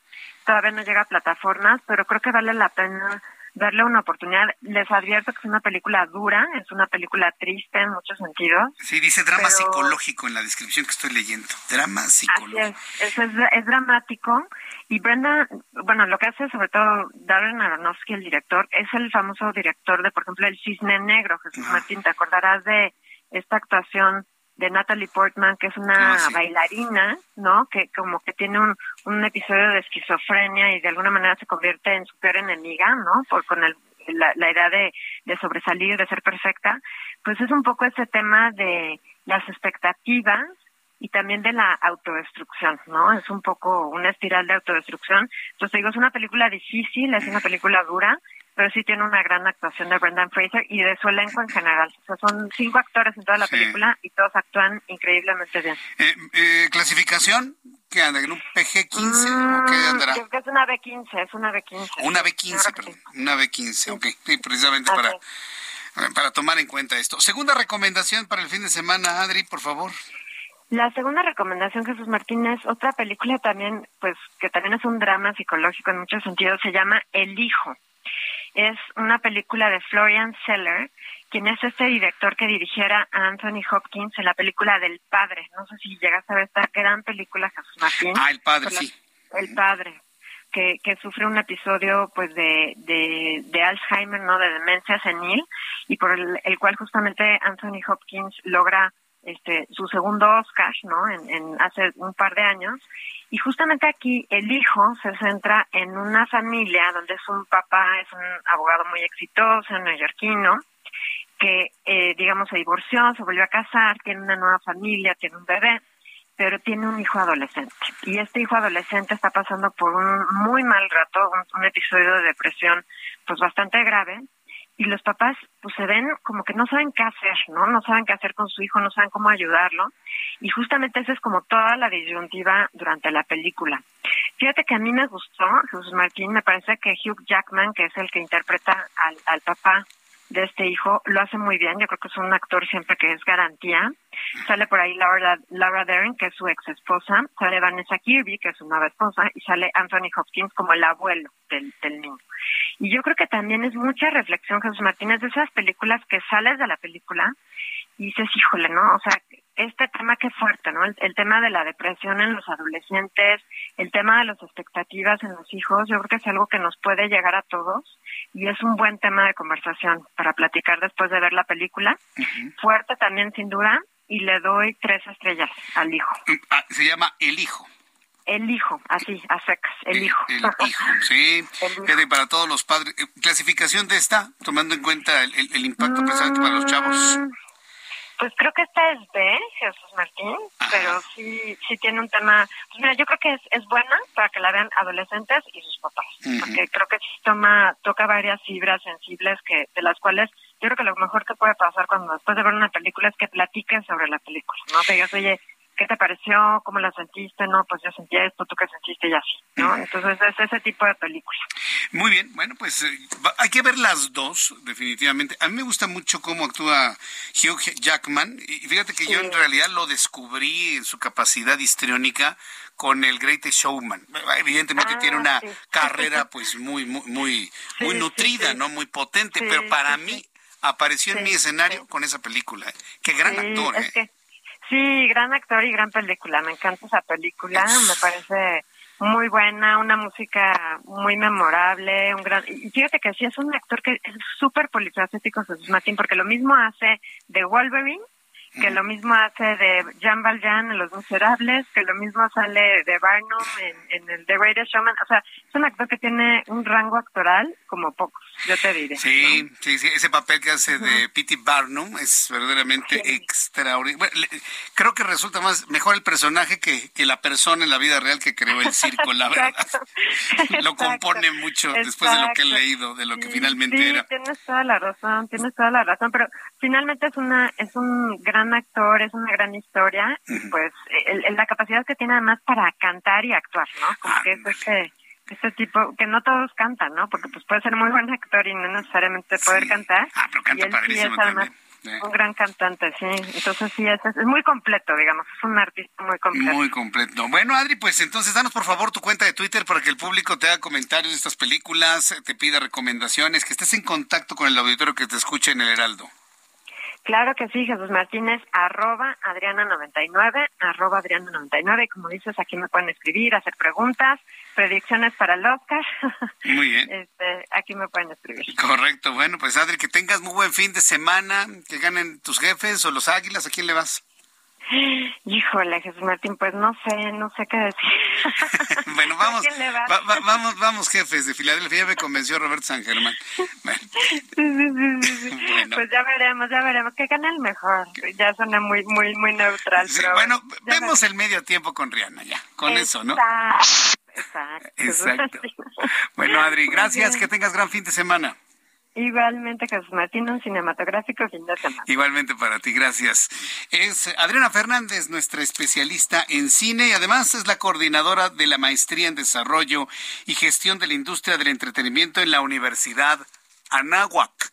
Todavía no llega a plataformas, pero creo que vale la pena darle una oportunidad. Les advierto que es una película dura, es una película triste en muchos sentidos. Sí, dice drama psicológico en la descripción que estoy leyendo. Drama psicológico. es, es, dramático. Y Brenda, bueno, lo que hace sobre todo Darren Aronofsky, el director, es el famoso director de, por ejemplo, El Cisne Negro. Jesús Martín, te acordarás de esta actuación de Natalie Portman, que es una ah, bailarina, ¿no? Que como que tiene un, un episodio de esquizofrenia y de alguna manera se convierte en su peor enemiga, ¿no? Por con el, la, la idea de, de sobresalir, de ser perfecta. Pues es un poco ese tema de las expectativas y también de la autodestrucción, ¿no? Es un poco una espiral de autodestrucción. Entonces digo, es una película difícil, es una película dura, pero sí tiene una gran actuación de Brendan Fraser y de su elenco en general. O sea, son cinco actores en toda la película y todos actúan increíblemente bien. Eh, eh, ¿Clasificación? ¿Qué anda? ¿En un PG-15 o qué mm, andará? Creo que es una B15, es una B15. Una B15, perdón. Una B15, ok. Sí, precisamente para, para tomar en cuenta esto. Segunda recomendación para el fin de semana, Adri, por favor. La segunda recomendación, Jesús Martínez, otra película también, pues que también es un drama psicológico en muchos sentidos, se llama El Hijo. Es una película de Florian Seller, quien es este director que dirigiera a Anthony Hopkins en la película del Padre. No sé si llegas a ver esta gran película, Jesús Martín. Ah, El Padre, sí. El Padre, que, que sufre un episodio pues de, de, de Alzheimer, ¿no? De demencia senil, y por el, el cual justamente Anthony Hopkins logra este, su segundo Oscar, ¿no? En, en, hace un par de años. Y justamente aquí el hijo se centra en una familia donde es un papá, es un abogado muy exitoso, neoyorquino, que, eh, digamos, se divorció, se volvió a casar, tiene una nueva familia, tiene un bebé, pero tiene un hijo adolescente. Y este hijo adolescente está pasando por un muy mal rato, un, un episodio de depresión, pues bastante grave, y los papás pues se ven como que no saben qué hacer, ¿no? No saben qué hacer con su hijo, no saben cómo ayudarlo. Y justamente esa es como toda la disyuntiva durante la película. Fíjate que a mí me gustó, Jesús Martín, me parece que Hugh Jackman, que es el que interpreta al, al papá de este hijo, lo hace muy bien. Yo creo que es un actor siempre que es garantía. Sale por ahí Laura, Laura Dern, que es su ex esposa. Sale Vanessa Kirby, que es su nueva esposa. Y sale Anthony Hopkins como el abuelo del, del niño. Y yo creo que también es mucha reflexión, Jesús Martínez, de esas películas que sales de la película y dices, híjole, ¿no? O sea, este tema qué fuerte, ¿no? El, el, tema de la depresión en los adolescentes, el tema de las expectativas en los hijos, yo creo que es algo que nos puede llegar a todos y es un buen tema de conversación para platicar después de ver la película. Fuerte también, sin duda, y le doy tres estrellas al hijo. Ah, se llama El Hijo. El hijo, así, a secas, el, hijo. El hijo, sí. Hijo. para todos los padres. Eh, ¿Clasificación de esta, tomando en cuenta el, el, el impacto mm, precisamente para los chavos? Pues creo que esta es B, Jesús Martín, Ajá. pero sí sí tiene un tema. Pues mira, yo creo que es, es buena para que la vean adolescentes y sus papás, uh -huh. porque creo que sí toma, toca varias fibras sensibles que de las cuales yo creo que lo mejor que puede pasar cuando después de ver una película es que platiquen sobre la película, ¿no? Que digas, oye, ¿qué te pareció? ¿Cómo la sentiste? No, pues yo sentí esto, tú qué sentiste y así, ¿no? Entonces es ese tipo de película. Muy bien, bueno, pues eh, hay que ver las dos, definitivamente. A mí me gusta mucho cómo actúa Hugh Jackman y fíjate que sí. yo en realidad lo descubrí en su capacidad histriónica con el Greatest Showman. Evidentemente ah, tiene una sí. [laughs] carrera pues muy muy muy, sí, muy nutrida, ¿no? Muy potente, pero para mí apareció en mi escenario con esa película. Qué gran actor, es ¿eh? Que Sí, gran actor y gran película. Me encanta esa película. Me parece muy buena, una música muy memorable, un gran y fíjate que sí es un actor que es súper polifacético Jesús Martín, porque lo mismo hace de Wolverine que lo mismo hace de Jean Valjean en Los Miserables, que lo mismo sale de Barnum en, en el The Greatest Showman. O sea, es un actor que tiene un rango actoral como pocos, yo te diré. Sí, ¿no? sí, sí, ese papel que hace de P.T. Barnum es verdaderamente sí. extraordinario. Bueno, creo que resulta más mejor el personaje que, que, la persona en la vida real que creó el circo, la verdad. [laughs] lo compone mucho Exacto. después de lo que he leído, de lo que finalmente sí, era. Tienes toda la razón, tienes toda la razón, pero finalmente es una es un gran actor, es una gran historia, uh -huh. pues el, el, la capacidad que tiene además para cantar y actuar, ¿no? Como ah, que es este, este tipo, que no todos cantan, ¿no? Porque pues puede ser muy buen actor y no necesariamente poder sí. cantar. Ah, pero canta y él sí es además un gran cantante, sí. Entonces sí, es, es, muy completo, digamos, es un artista muy completo. Muy completo. Bueno, Adri, pues entonces danos por favor tu cuenta de Twitter para que el público te haga comentarios de estas películas, te pida recomendaciones, que estés en contacto con el auditorio que te escuche en el Heraldo. Claro que sí, Jesús Martínez, arroba Adriana99, arroba Adriana99, y como dices, aquí me pueden escribir, hacer preguntas, predicciones para el Oscar. Muy bien. [laughs] Este, aquí me pueden escribir. Correcto, bueno, pues Adri, que tengas muy buen fin de semana, que ganen tus jefes o los águilas, ¿a quién le vas? Híjole, Jesús Martín, pues no sé, no sé qué decir. [laughs] bueno, vamos, va, va, vamos, vamos, jefes de Filadelfia, ya me convenció Roberto San Germán. Bueno. Sí, sí, sí, [laughs] bueno. Pues ya veremos, ya veremos, que gane el mejor. Ya suena muy, muy, muy neutral. Pero bueno, vemos veremos. el medio tiempo con Rihanna ya, con eso, ¿no? Exacto. Exacto. Bueno, Adri, gracias, que tengas gran fin de semana. Igualmente, Jesús Martín, un cinematográfico fin de semana. Igualmente para ti, gracias. Es Adriana Fernández, nuestra especialista en cine y además es la coordinadora de la Maestría en Desarrollo y Gestión de la Industria del Entretenimiento en la Universidad Anáhuac.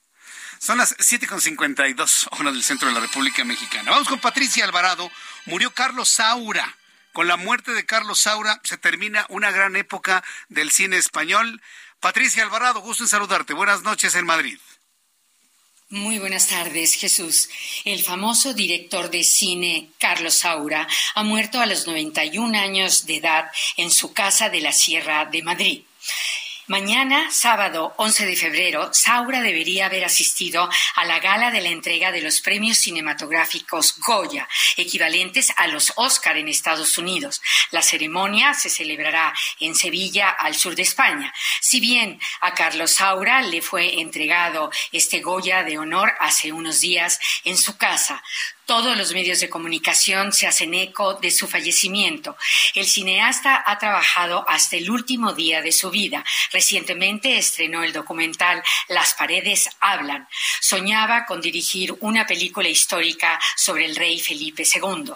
Son las 7.52 horas del centro de la República Mexicana. Vamos con Patricia Alvarado. Murió Carlos Saura. Con la muerte de Carlos Saura se termina una gran época del cine español. Patricia Alvarado, gusto en saludarte. Buenas noches en Madrid. Muy buenas tardes, Jesús. El famoso director de cine Carlos Saura ha muerto a los 91 años de edad en su casa de la Sierra de Madrid. Mañana, sábado 11 de febrero, Saura debería haber asistido a la gala de la entrega de los premios cinematográficos Goya, equivalentes a los Oscar en Estados Unidos. La ceremonia se celebrará en Sevilla, al sur de España. Si bien a Carlos Saura le fue entregado este Goya de honor hace unos días en su casa, todos los medios de comunicación se hacen eco de su fallecimiento. El cineasta ha trabajado hasta el último día de su vida, Recientemente estrenó el documental Las paredes hablan. Soñaba con dirigir una película histórica sobre el rey Felipe II.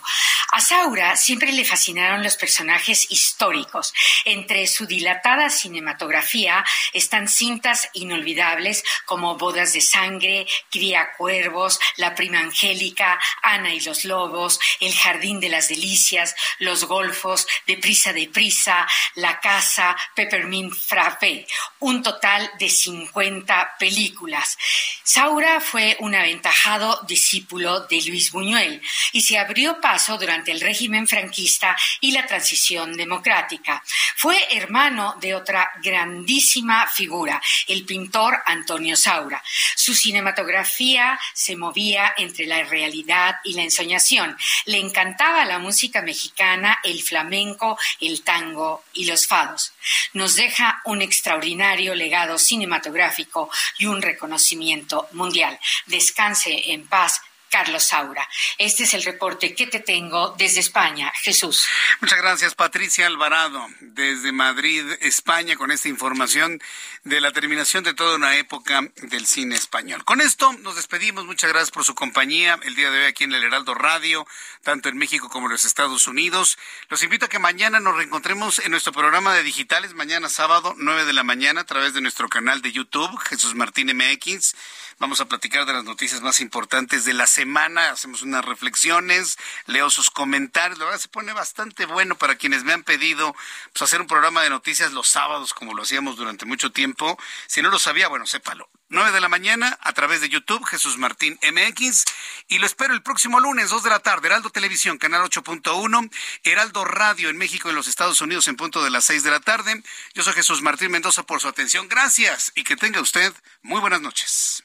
A Saura siempre le fascinaron los personajes históricos. Entre su dilatada cinematografía están cintas inolvidables como Bodas de Sangre, Cría Cuervos, La Prima Angélica, Ana y los Lobos, El Jardín de las Delicias, Los Golfos, Deprisa, Deprisa, La Casa, Peppermint Frappé. Un total de 50 películas. Saura fue un aventajado discípulo de Luis Buñuel y se abrió paso durante el régimen franquista y la transición democrática. Fue hermano de otra grandísima figura, el pintor Antonio Saura. Su cinematografía se movía entre la realidad y la ensoñación. Le encantaba la música mexicana, el flamenco, el tango y los fados. Nos deja un extraordinario legado cinematográfico y un reconocimiento mundial. Descanse en paz Carlos Saura. Este es el reporte que te tengo desde España. Jesús. Muchas gracias, Patricia Alvarado, desde Madrid, España, con esta información de la terminación de toda una época del cine español. Con esto nos despedimos. Muchas gracias por su compañía el día de hoy aquí en el Heraldo Radio, tanto en México como en los Estados Unidos. Los invito a que mañana nos reencontremos en nuestro programa de digitales, mañana sábado, 9 de la mañana, a través de nuestro canal de YouTube, Jesús Martín MX. Vamos a platicar de las noticias más importantes de la semana, hacemos unas reflexiones, leo sus comentarios, la verdad se pone bastante bueno para quienes me han pedido pues, hacer un programa de noticias los sábados como lo hacíamos durante mucho tiempo. Si no lo sabía, bueno, sépalo. 9 de la mañana a través de YouTube, Jesús Martín MX. Y lo espero el próximo lunes, 2 de la tarde, Heraldo Televisión, canal 8.1, Heraldo Radio en México en los Estados Unidos en punto de las 6 de la tarde. Yo soy Jesús Martín Mendoza por su atención. Gracias y que tenga usted muy buenas noches.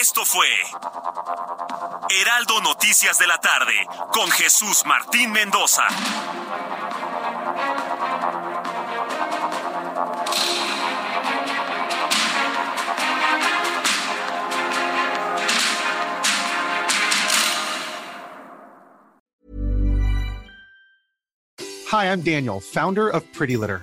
Esto fue Heraldo Noticias de la tarde con Jesús Martín Mendoza. Hi, I'm Daniel, founder of Pretty Litter.